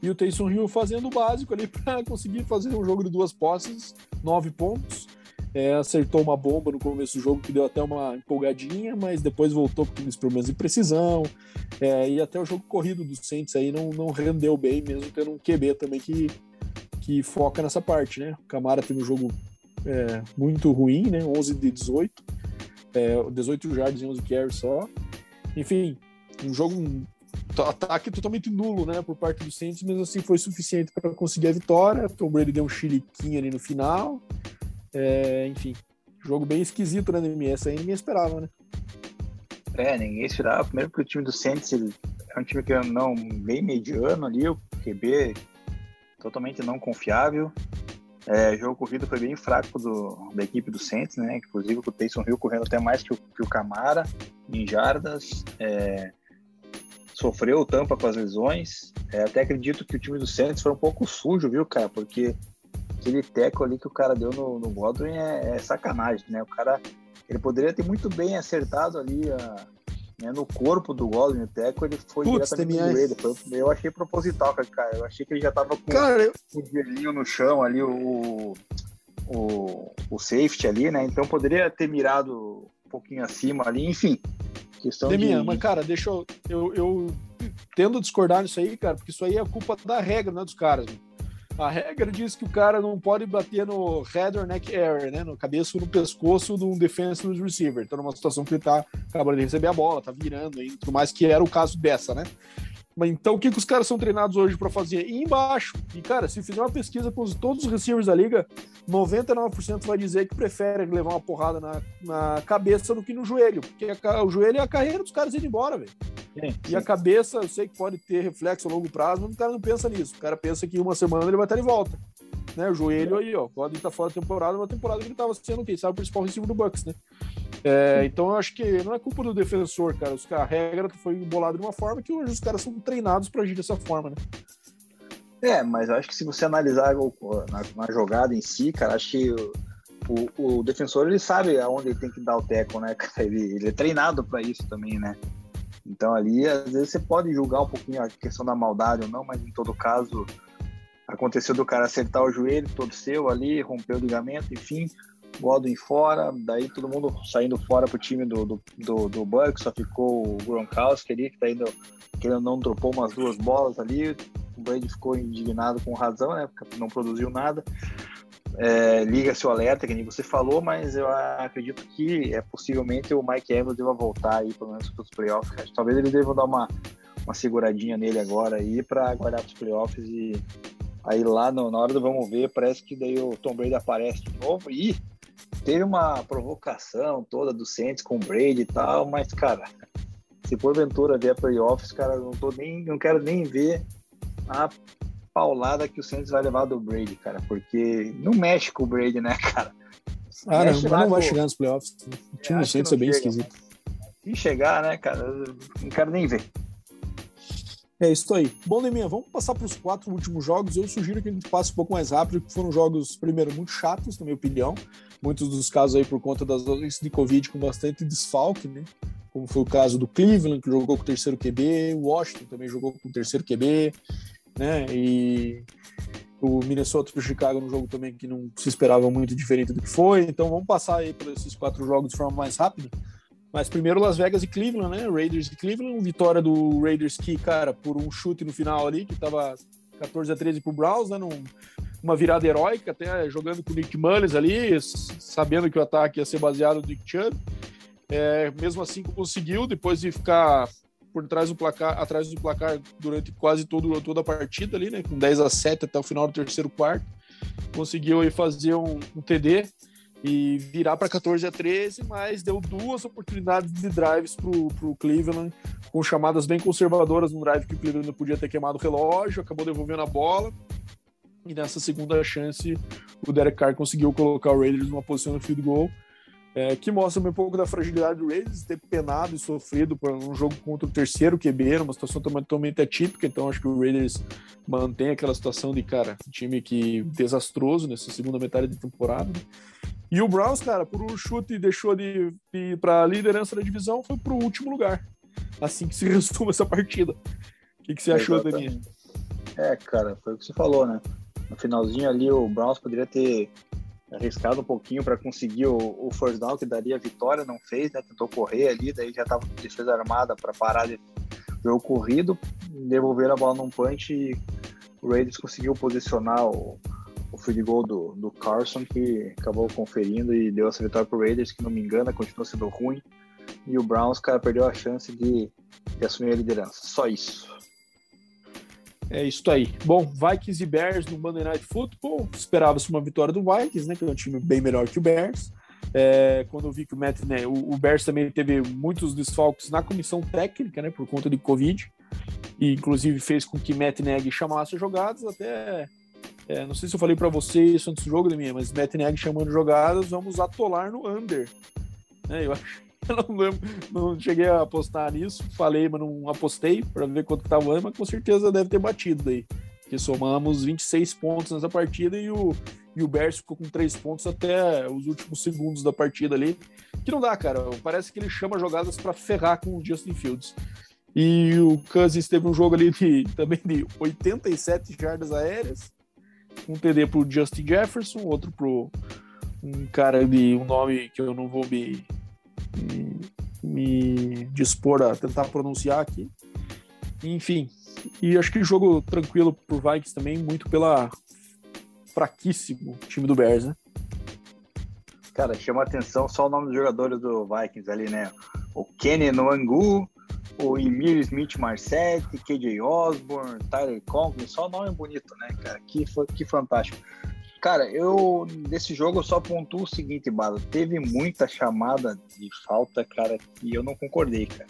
E o Taysom Hill fazendo o básico ali para conseguir fazer um jogo de duas posses, nove pontos. É, acertou uma bomba no começo do jogo que deu até uma empolgadinha, mas depois voltou com aqueles problemas de precisão. É, e até o jogo corrido do Saints aí não, não rendeu bem, mesmo tendo um QB também que, que foca nessa parte, né? O Camara teve um jogo é, muito ruim, né? 11 de 18, é, 18 yards e 11 carries só. Enfim, um jogo um ataque totalmente nulo, né, por parte do Saints, mas assim foi suficiente para conseguir a vitória. Tom Brady deu um chiliquinho ali no final. É, enfim, jogo bem esquisito na né, MS, aí ninguém esperava, né? É, ninguém esperava. Primeiro porque o time do Saints é um time que não bem mediano ali, o QB totalmente não confiável. É, jogo corrido foi bem fraco do, da equipe do Saints, né? Inclusive com o Taysom Hill correndo até mais que o, que o Camara em jardas. É, sofreu tampa com as lesões. É, até acredito que o time do Saints foi um pouco sujo, viu, cara? Porque aquele teco ali que o cara deu no, no Godwin é, é, sacanagem, né? O cara, ele poderia ter muito bem acertado ali a, né, no corpo do Godwin, o teco, ele foi Putz, diretamente no joelho. Foi, eu achei proposital, cara. Eu achei que ele já tava com cara, eu... o joelhinho no chão ali, o, o, o safety ali, né? Então poderia ter mirado um pouquinho acima ali, enfim. Questão Deminha, de... mas cara, deixa eu, eu, eu tendo discordar nisso aí, cara, porque isso aí é culpa da regra, né, dos caras. Mano. A regra diz que o cara não pode bater no head or neck area, né? No cabeça ou no pescoço de um defensive receiver. Então, numa situação que ele tá acabando de receber a bola, tá virando aí, tudo mais, que era o caso dessa, né? Mas então o que, que os caras são treinados hoje para fazer? Ir embaixo. E, cara, se fizer uma pesquisa com todos os receivers da liga, 99% vai dizer que prefere levar uma porrada na, na cabeça do que no joelho. Porque a, o joelho é a carreira dos caras indo embora, velho. E a cabeça, eu sei que pode ter reflexo a longo prazo, mas o cara não pensa nisso. O cara pensa que uma semana ele vai estar de volta. Né? O joelho aí, ó. Pode estar fora da temporada, uma temporada que ele estava sendo, quem sabe, o principal receiver do Bucks, né? É, então eu acho que não é culpa do defensor, cara. Os, a regra foi bolada de uma forma que hoje os caras são treinados para agir dessa forma, né? É, mas eu acho que se você analisar na, na jogada em si, cara, acho que o, o, o, defensor ele sabe aonde ele tem que dar o teco, né? [laughs] Ele, ele é treinado para isso também, né? Então ali, às vezes você pode julgar um pouquinho a questão da maldade ou não, mas em todo caso aconteceu do cara acertar o joelho, torceu ali, rompeu o ligamento, enfim, Godwin fora, daí todo mundo saindo fora pro time do, do, do, do Bucks, só ficou o Gronkowski ali, que tá indo, que ele não dropou umas duas bolas ali, o Brady ficou indignado com razão, né, porque não produziu nada. É, Liga-se o alerta, que nem você falou, mas eu acredito que é possivelmente o Mike Evans deva voltar aí, pelo menos para os playoffs. Talvez eles devam dar uma, uma seguradinha nele agora aí para aguardar os playoffs e aí lá no, na hora do vamos ver, parece que daí o Tom Brady aparece de novo e teve uma provocação toda do Saints com o Brady e tal, mas, cara, se porventura vier playoffs, cara, não tô nem, não quero nem ver a paulada que o Saints vai levar do Brady, cara, porque não mexe com o Brady, né, cara? Ah, não, não vai chegar nos playoffs. O time do Saints é bem chega. esquisito. Se chegar, né, cara, não quero nem ver. É isso aí. Bom, Neminha, vamos passar para os quatro últimos jogos. Eu sugiro que a gente passe um pouco mais rápido, porque foram jogos, primeiro, muito chatos, na minha opinião. Muitos dos casos aí por conta das doenças de Covid com bastante desfalque, né? Como foi o caso do Cleveland, que jogou com o terceiro QB, o Washington também jogou com o terceiro QB, né? E o Minnesota e o Chicago no jogo também que não se esperava muito diferente do que foi. Então vamos passar aí por esses quatro jogos de forma mais rápida. Mas primeiro Las Vegas e Cleveland, né? Raiders e Cleveland, vitória do Raiders que, cara, por um chute no final ali, que tava 14 a 13 pro Browns, né? Num, uma virada heróica, até jogando com o Nick Mullins ali, sabendo que o ataque ia ser baseado no Nick Chubb. É, mesmo assim conseguiu, depois de ficar por trás do placar, atrás do placar durante quase todo, toda a partida ali, né? Com 10 a 7 até o final do terceiro quarto. Conseguiu aí fazer um, um TD e virar para 14 a 13, mas deu duas oportunidades de drives para o Cleveland, com chamadas bem conservadoras no drive que o Cleveland podia ter queimado o relógio, acabou devolvendo a bola. E nessa segunda chance, o Derek Carr conseguiu colocar o Raiders numa posição no field goal é, que mostra um pouco da fragilidade do Raiders, ter penado e sofrido por um jogo contra o terceiro QB, numa situação totalmente atípica, então acho que o Raiders mantém aquela situação de, cara, time que desastroso nessa segunda metade de temporada. E o Browns, cara, por um chute deixou de, ir para a liderança da divisão, foi para o último lugar. Assim que se [laughs] resume essa partida. O que, que você achou, Dani? É, cara, foi o que você falou, né? No finalzinho ali, o Browns poderia ter arriscado um pouquinho para conseguir o, o first down que daria a vitória, não fez, né? Tentou correr ali, daí já estava com defesa armada para parar de jogo corrido, devolver a bola num punch e o Raiders conseguiu posicionar o, o field goal do, do Carson, que acabou conferindo e deu essa vitória para o Raiders, que não me engana, continua sendo ruim. E o Browns, cara, perdeu a chance de, de assumir a liderança. Só isso. É isso aí. Bom, Vikings e Bears no Monday Night Football. Esperava-se uma vitória do Vikings, né? Que é um time bem melhor que o Bears. É, quando eu vi que o Matt, né, o, o Bears também teve muitos desfalques na comissão técnica, né? Por conta de Covid. E inclusive fez com que Matt Neg chamasse jogadas até. É, não sei se eu falei para você isso antes do jogo, minha, mas Matt Neg chamando jogadas, vamos atolar no under. É, eu acho [laughs] não, lembro, não cheguei a apostar nisso, falei, mas não apostei para ver quanto que tava, mas com certeza deve ter batido aí. Que somamos 26 pontos nessa partida e o, e o Bears ficou com 3 pontos até os últimos segundos da partida ali. Que não dá, cara. Parece que ele chama jogadas para ferrar com o Justin Fields. E o Cousins teve um jogo ali de, [laughs] também de 87 jardas aéreas, um TD pro Justin Jefferson, outro pro um cara de um nome que eu não vou me me, dispor a tentar pronunciar aqui. Enfim, e acho que jogo tranquilo pro Vikings também, muito pela fraquíssimo time do Bears, né? Cara, chama atenção só o nome dos jogadores do Vikings ali, né? O Kenny Noangu, o Emir Smith Marsetti, KJ Osborne, Tyler Conklin, só nome bonito, né, cara? Que, que fantástico. Cara, eu desse jogo eu só pontuo o seguinte, Bala. Teve muita chamada de falta, cara, que eu não concordei, cara.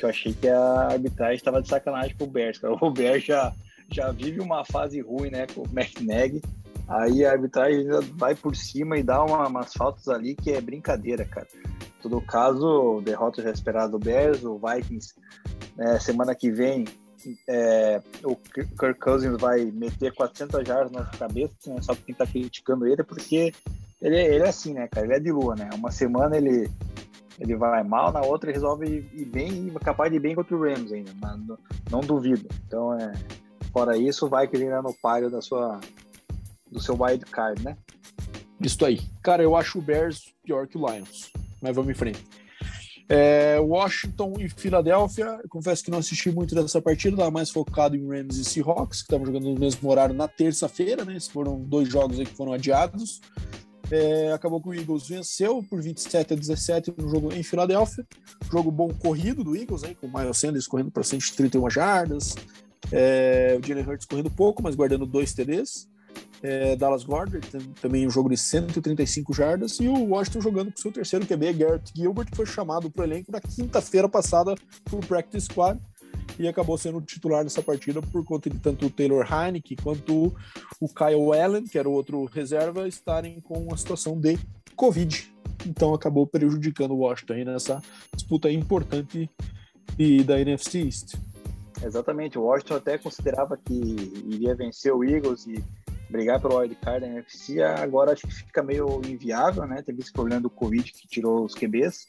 Eu achei que a arbitragem estava de sacanagem pro Bears, cara. [laughs] O Bears já, já vive uma fase ruim, né, com o McNag. Aí a arbitragem vai por cima e dá uma, umas faltas ali que é brincadeira, cara. Todo caso, derrota já esperada do Bears, o Vikings, né, semana que vem é, o Kirk Cousins vai meter 400 jardas na cabeça, né, só quem tá criticando ele, porque ele, ele é assim, né, cara? Ele é de lua, né? Uma semana ele, ele vai mal, na outra ele resolve ir bem capaz de ir bem contra o Rams ainda, mas não, não duvido. Então, é, fora isso, vai que ele no páreo da sua, do seu wild card, né? Isso aí. Cara, eu acho o Bears pior que o Lions, mas vamos em frente. É, Washington e Filadélfia, confesso que não assisti muito dessa partida, estava mais focado em Rams e Seahawks, que estavam jogando no mesmo horário na terça-feira, né? Esses foram dois jogos que foram adiados. É, acabou que o Eagles venceu por 27 a 17 no jogo em Filadélfia. Jogo bom corrido do Eagles, hein, com o Miles Sanders correndo para 131 jardas. É, o Jalen Hurts correndo pouco, mas guardando dois TDs é, Dallas Gordon, também um jogo de 135 jardas, e o Washington jogando com seu terceiro QB, Garrett Gilbert, que foi chamado para o elenco na quinta-feira passada para o Practice Squad e acabou sendo titular nessa partida por conta de tanto o Taylor Heineke quanto o Kyle Allen, que era o outro reserva, estarem com a situação de Covid. Então acabou prejudicando o Washington nessa disputa importante da NFC East. Exatamente, o Washington até considerava que iria vencer o Eagles e brigar pelo wildcard da NFC, agora acho que fica meio inviável, né? Teve esse problema do Covid que tirou os QBs,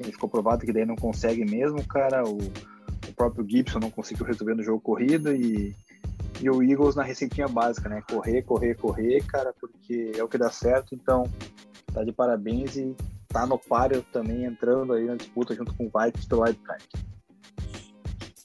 ele ficou provado que daí não consegue mesmo, cara, o, o próprio Gibson não conseguiu resolver no jogo corrido e, e o Eagles na receitinha básica, né? Correr, correr, correr, cara, porque é o que dá certo, então tá de parabéns e tá no páreo também entrando aí na disputa junto com o Vikings pelo wildcard.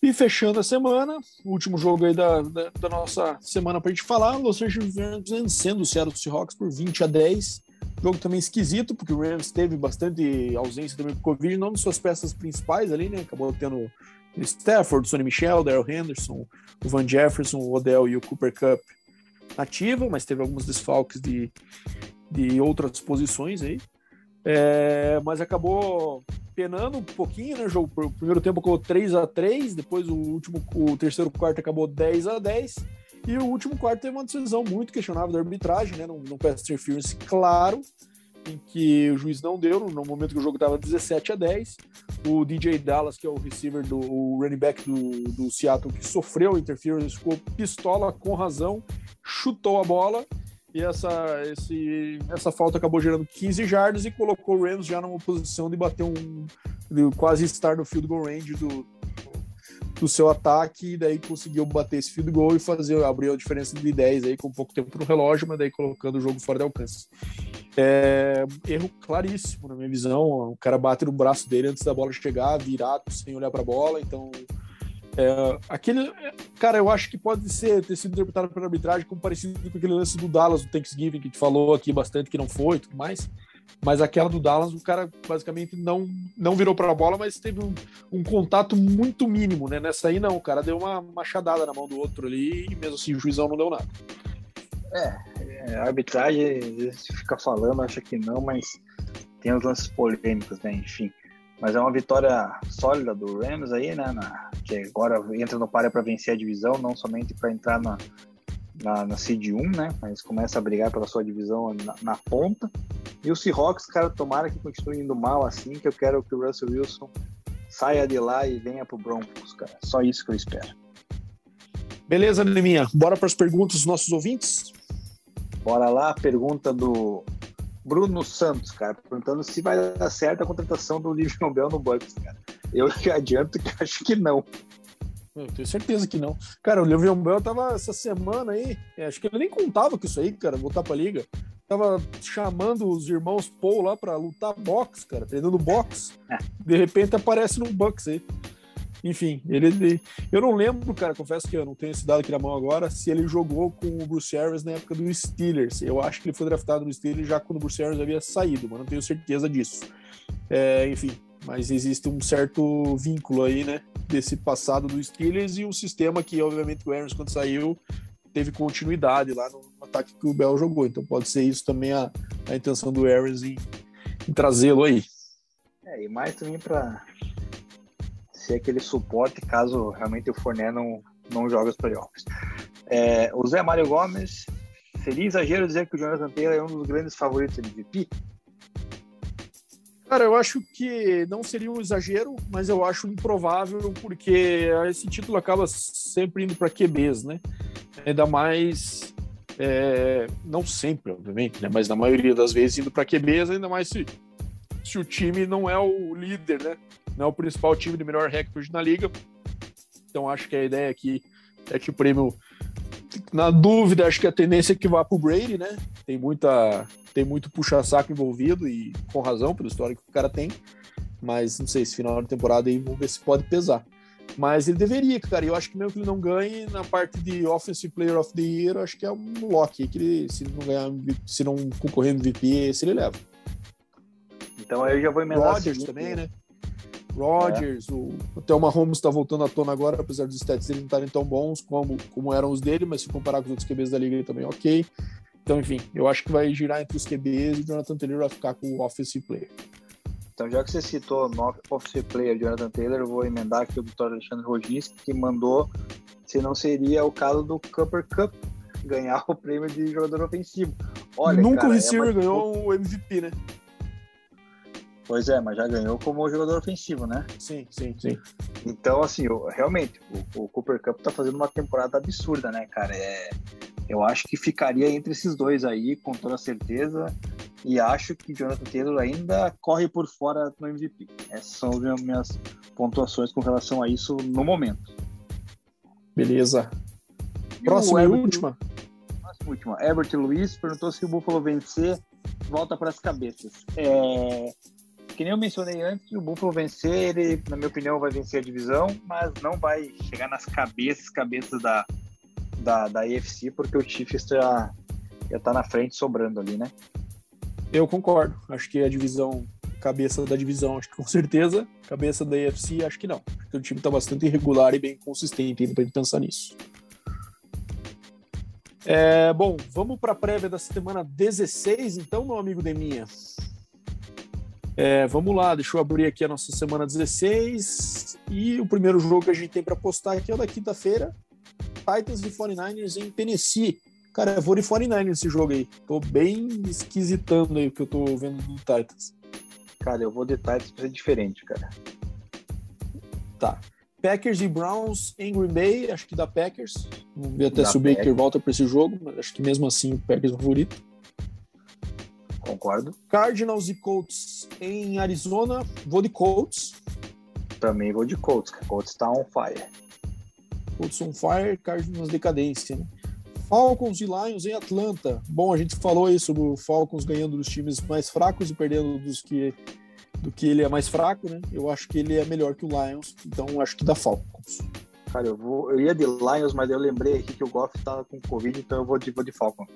E fechando a semana, último jogo aí da, da, da nossa semana para a gente falar, Los Angeles Rams vencendo o Seattle Seahawks por 20 a 10. Jogo também esquisito, porque o Rams teve bastante ausência também por Covid, não de suas peças principais ali, né? Acabou tendo o Stafford, o Sonny Michel, o Daryl Henderson, o Van Jefferson, o Odell e o Cooper Cup ativa, mas teve alguns desfalques de, de outras posições aí. É, mas acabou penando um pouquinho, né? O, jogo, o primeiro tempo acabou 3 a 3 depois o último, o terceiro quarto acabou 10 a 10 e o último quarto teve uma decisão muito questionável da arbitragem, né? Num, num pass interference claro, em que o juiz não deu, no momento que o jogo estava 17 a 10. O DJ Dallas, que é o receiver do o running back do, do Seattle, que sofreu interference, ficou pistola com razão, chutou a bola e essa, esse, essa falta acabou gerando 15 jardas e colocou o Rams já numa posição de bater um. De quase estar no field goal range do, do seu ataque, e daí conseguiu bater esse field goal e fazer, abrir a diferença de 10 aí com pouco tempo no relógio, mas daí colocando o jogo fora de alcance. É, erro claríssimo na minha visão. O cara bate no braço dele antes da bola chegar, virado, sem olhar para a bola, então é, aquele, cara, eu acho que pode ser ter sido interpretado pela arbitragem como parecido com aquele lance do Dallas do Thanksgiving que a gente falou aqui bastante que não foi, e tudo mais. Mas aquela do Dallas, o cara basicamente não não virou para a bola, mas teve um, um, contato muito mínimo, né? Nessa aí não, o cara deu uma machadada na mão do outro ali e mesmo assim o juizão não deu nada. É, é a arbitragem fica falando, acha que não, mas tem os lances polêmicos, né? Enfim. Mas é uma vitória sólida do Rams aí, né? Na, que agora entra no páreo para vencer a divisão, não somente para entrar na, na, na Seed 1, né? Mas começa a brigar pela sua divisão na, na, ponta. E o Seahawks, cara, tomara que continue indo mal assim, que eu quero que o Russell Wilson saia de lá e venha pro Broncos, cara. Só isso que eu espero. Beleza, Neminha. Bora para as perguntas dos nossos ouvintes? Bora lá, pergunta do Bruno Santos, cara, perguntando se vai dar certo a contratação do Livion Bell no Bucks, cara. Eu já [laughs] adianto que acho que não. Eu tenho certeza que não. Cara, o Livion Bell tava essa semana aí, é, acho que ele nem contava com isso aí, cara, voltar pra liga. Tava chamando os irmãos Paul lá pra lutar boxe, cara, treinando boxe. É. De repente aparece no Bucks aí. Enfim, ele, ele, Eu não lembro, cara, confesso que eu não tenho esse dado aqui na mão agora, se ele jogou com o Bruce Arians na época do Steelers. Eu acho que ele foi draftado no Steelers já quando o Bruce Arians havia saído, mas não tenho certeza disso. É, enfim, mas existe um certo vínculo aí, né, desse passado do Steelers e um sistema que, obviamente, o Arians, quando saiu, teve continuidade lá no ataque que o Bell jogou. Então pode ser isso também a, a intenção do Arians em, em trazê-lo aí. É, e mais também para ser aquele suporte caso realmente o Forné não, não jogue os playoffs. É, o Zé Mário Gomes, seria exagero dizer que o Jonathan Taylor é um dos grandes favoritos de MVP? Cara, eu acho que não seria um exagero, mas eu acho improvável, porque esse título acaba sempre indo para QBs, né? Ainda mais. É, não sempre, obviamente, né? Mas na maioria das vezes indo para QBs, ainda mais se, se o time não é o líder, né? Não é o principal time de melhor recorde na liga. Então acho que a ideia aqui é que o prêmio, na dúvida, acho que a tendência é que vá para o Brady, né? Tem muita, tem muito puxa-saco envolvido e com razão pelo histórico que o cara tem. Mas não sei se final de temporada aí vamos ver se pode pesar. Mas ele deveria, cara. Eu acho que mesmo que ele não ganhe na parte de Offensive Player of the Year, acho que é um lock. Que ele, se não ganhar, se não concorrer no MVP, esse ele leva. Então aí eu já vou emendar. Rodgers também, né? Rodgers, é. o, até o Mahomes está voltando à tona agora, apesar dos stats dele não estarem tão bons como, como eram os dele, mas se comparar com os outros QBs da liga ele também é ok. Então, enfim, eu acho que vai girar entre os QBs e o Jonathan Taylor vai ficar com o offensive player. Então, já que você citou o offensive player Jonathan Taylor, eu vou emendar aqui o Vitório Alexandre Roginski, que mandou se não seria o caso do Cooper Cup ganhar [laughs] o prêmio de jogador ofensivo. Olha, Nunca cara, o receiver é uma... ganhou o MVP, né? Pois é, mas já ganhou como jogador ofensivo, né? Sim, sim, sim. Então, assim, eu, realmente, o, o, Cooper Cup tá fazendo uma temporada absurda, né, cara? É, eu acho que ficaria entre esses dois aí, com toda certeza. E acho que Jonathan Taylor ainda corre por fora no MVP. Essas são as minhas pontuações com relação a isso no momento. Beleza. Próxima e, última? Próxima última. Herbert Luiz perguntou se o Buffalo vencer, volta para as cabeças. É, que nem eu mencionei antes, o Buffalo vencer, ele, na minha opinião, vai vencer a divisão, mas não vai chegar nas cabeças, cabeças da, da, da AFC, porque o Chiefs já, já tá na frente sobrando ali, né? Eu concordo. Acho que a divisão, cabeça da divisão, acho que com certeza. Cabeça da AFC, acho que não. Acho que o time tá bastante irregular e bem consistente ainda pra gente pensar nisso. É, bom, vamos para a prévia da semana 16, então, meu amigo Deminha. É, vamos lá, deixa eu abrir aqui a nossa semana 16. E o primeiro jogo que a gente tem para postar aqui é o da quinta-feira: Titans e 49ers em Tennessee. Cara, eu vou de 49ers esse jogo aí. Tô bem esquisitando aí o que eu tô vendo do Titans. Cara, eu vou de Titans pra ser diferente, cara. Tá. Packers e Browns em Green Bay, acho que dá Packers. Vamos ver até da se o Baker volta para esse jogo, mas acho que mesmo assim o Packers é o favorito. Concordo. Cardinals e Colts em Arizona. Vou de Colts. Também vou de Colts, que Colts tá on fire. Colts on fire, Cardinals decadência, né? Falcons e Lions em Atlanta. Bom, a gente falou aí sobre o Falcons ganhando dos times mais fracos e perdendo dos que do que ele é mais fraco, né? Eu acho que ele é melhor que o Lions, então acho que dá Falcons. Cara, eu vou, eu ia de Lions, mas eu lembrei aqui que o Goff tá com Covid, então eu vou de, vou de Falcons.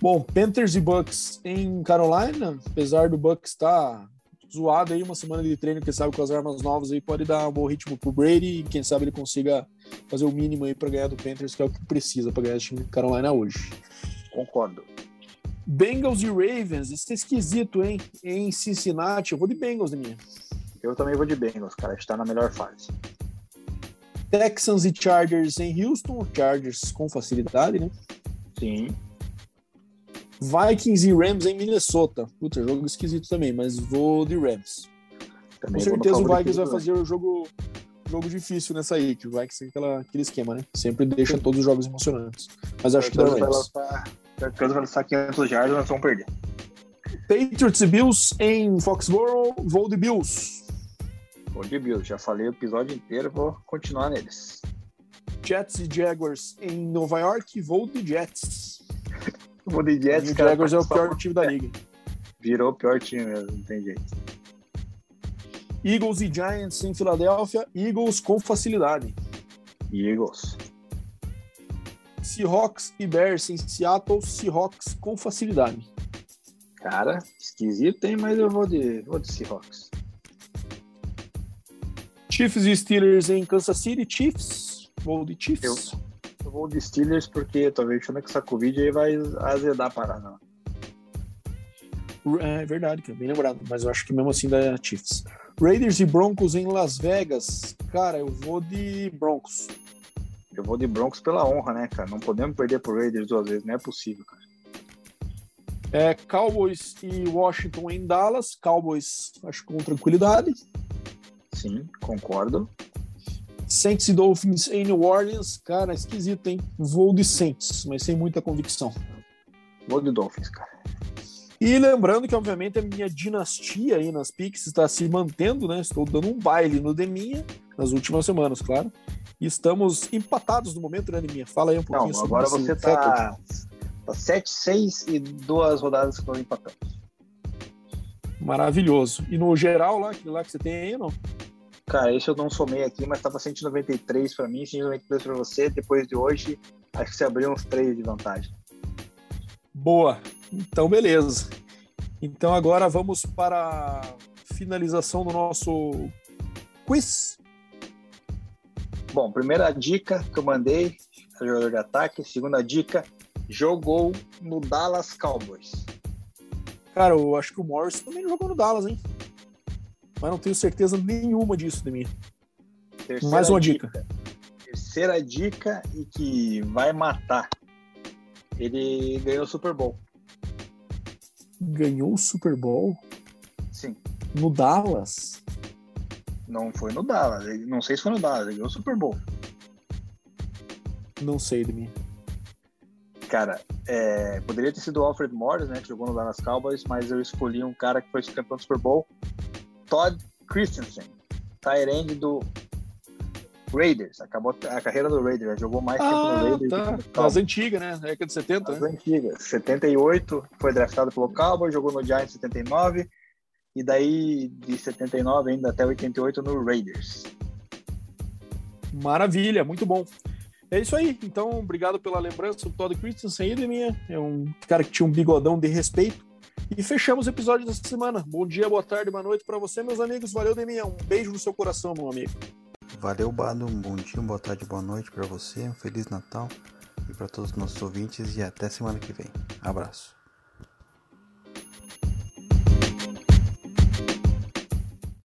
Bom, Panthers e Bucks em Carolina, apesar do Bucks estar tá zoado aí, uma semana de treino, quem sabe com as armas novas aí pode dar um bom ritmo pro Brady e quem sabe ele consiga fazer o mínimo aí para ganhar do Panthers, que é o que precisa para ganhar o time de Carolina hoje. Concordo. Bengals e Ravens, isso é esquisito, hein? Em Cincinnati, eu vou de Bengals, minha. Eu também vou de Bengals, cara, está na melhor fase. Texans e Chargers em Houston, Chargers com facilidade, né? Sim. Vikings e Rams em Minnesota. Puta, jogo esquisito também, mas vou de Rams. Também Com certeza o Vikings vai fazer o jogo, jogo difícil nessa aí, que o Vikings tem aquela, aquele esquema, né? Sempre deixa todos os jogos emocionantes. Mas acho que dá Rams. Vai lançar 500 jardas, nós vamos perder. Patriots e Bills em Foxborough, vou de Bills. Vou de Bills, já falei o episódio inteiro, vou continuar neles. Jets e Jaguars em Nova York, vou de Jets. Vou de Jets, o Jaguars é o pior time da liga. Virou o pior time mesmo, não tem jeito. Eagles e Giants em Filadélfia, Eagles com facilidade. Eagles. Seahawks e Bears em Seattle, Seahawks com facilidade. Cara, esquisito, hein? Mas eu vou de, vou de Seahawks. Chiefs e Steelers em Kansas City, Chiefs. Vou de Chiefs. Eu vou de Steelers porque tô achando que essa Covid aí vai azedar a parada. É verdade, que é bem lembrado, mas eu acho que mesmo assim dá Chiefs. Raiders e Broncos em Las Vegas. Cara, eu vou de Broncos. Eu vou de Broncos pela honra, né, cara? Não podemos perder pro Raiders duas vezes, não é possível, cara. É, Cowboys e Washington em Dallas. Cowboys, acho com tranquilidade. Sim, concordo. Saints e Dolphins em New Orleans, cara, esquisito, hein? Voo de Saints, mas sem muita convicção. Vou de Dolphins, cara. E lembrando que, obviamente, a minha dinastia aí nas Pix está se mantendo, né? Estou dando um baile no Deminha nas últimas semanas, claro. E estamos empatados no momento, né, Deminha? Fala aí um pouquinho Não, sobre agora você está tá 7-6 e duas rodadas que nós empatamos. Maravilhoso. E no geral lá, aquele lá que você tem aí, não? Cara, esse eu não somei aqui, mas tava 193 para mim, 193 para você. Depois de hoje, acho que você abriu uns 3 de vantagem. Boa. Então, beleza. Então, agora vamos para a finalização do nosso quiz. Bom, primeira dica que eu mandei, jogador de ataque. Segunda dica, jogou no Dallas Cowboys. Cara, eu acho que o Morris também jogou no Dallas, hein? Mas não tenho certeza nenhuma disso de mim. Terceira Mais uma dica. dica. Terceira dica e que vai matar. Ele ganhou o Super Bowl. Ganhou o Super Bowl? Sim. No Dallas? Não foi no Dallas. Não sei se foi no Dallas. Ele ganhou o Super Bowl. Não sei de mim. Cara, é, poderia ter sido o Alfred Morris, né? Que jogou no Dallas Cowboys, mas eu escolhi um cara que foi campeão do Super Bowl. Todd Christensen. Tyrande do Raiders. Acabou a carreira do Raiders. Jogou mais ah, tempo no Ah, Raiders. Tá. Das antigas, né? Década de 70, As né? antigas. 78 foi draftado pelo Cowboys, jogou no Giants em 79 e daí de 79 ainda até 88 no Raiders. Maravilha, muito bom. É isso aí. Então, obrigado pela lembrança do Todd Christensen aí, minha. É um cara que tinha um bigodão de respeito. E fechamos o episódio dessa semana. Bom dia, boa tarde, boa noite para você, meus amigos. Valeu, Deminha. Um beijo no seu coração, meu amigo. Valeu, Bado. Um bom dia, boa tarde, boa noite para você. Um Feliz Natal e para todos os nossos ouvintes. E até semana que vem. Abraço.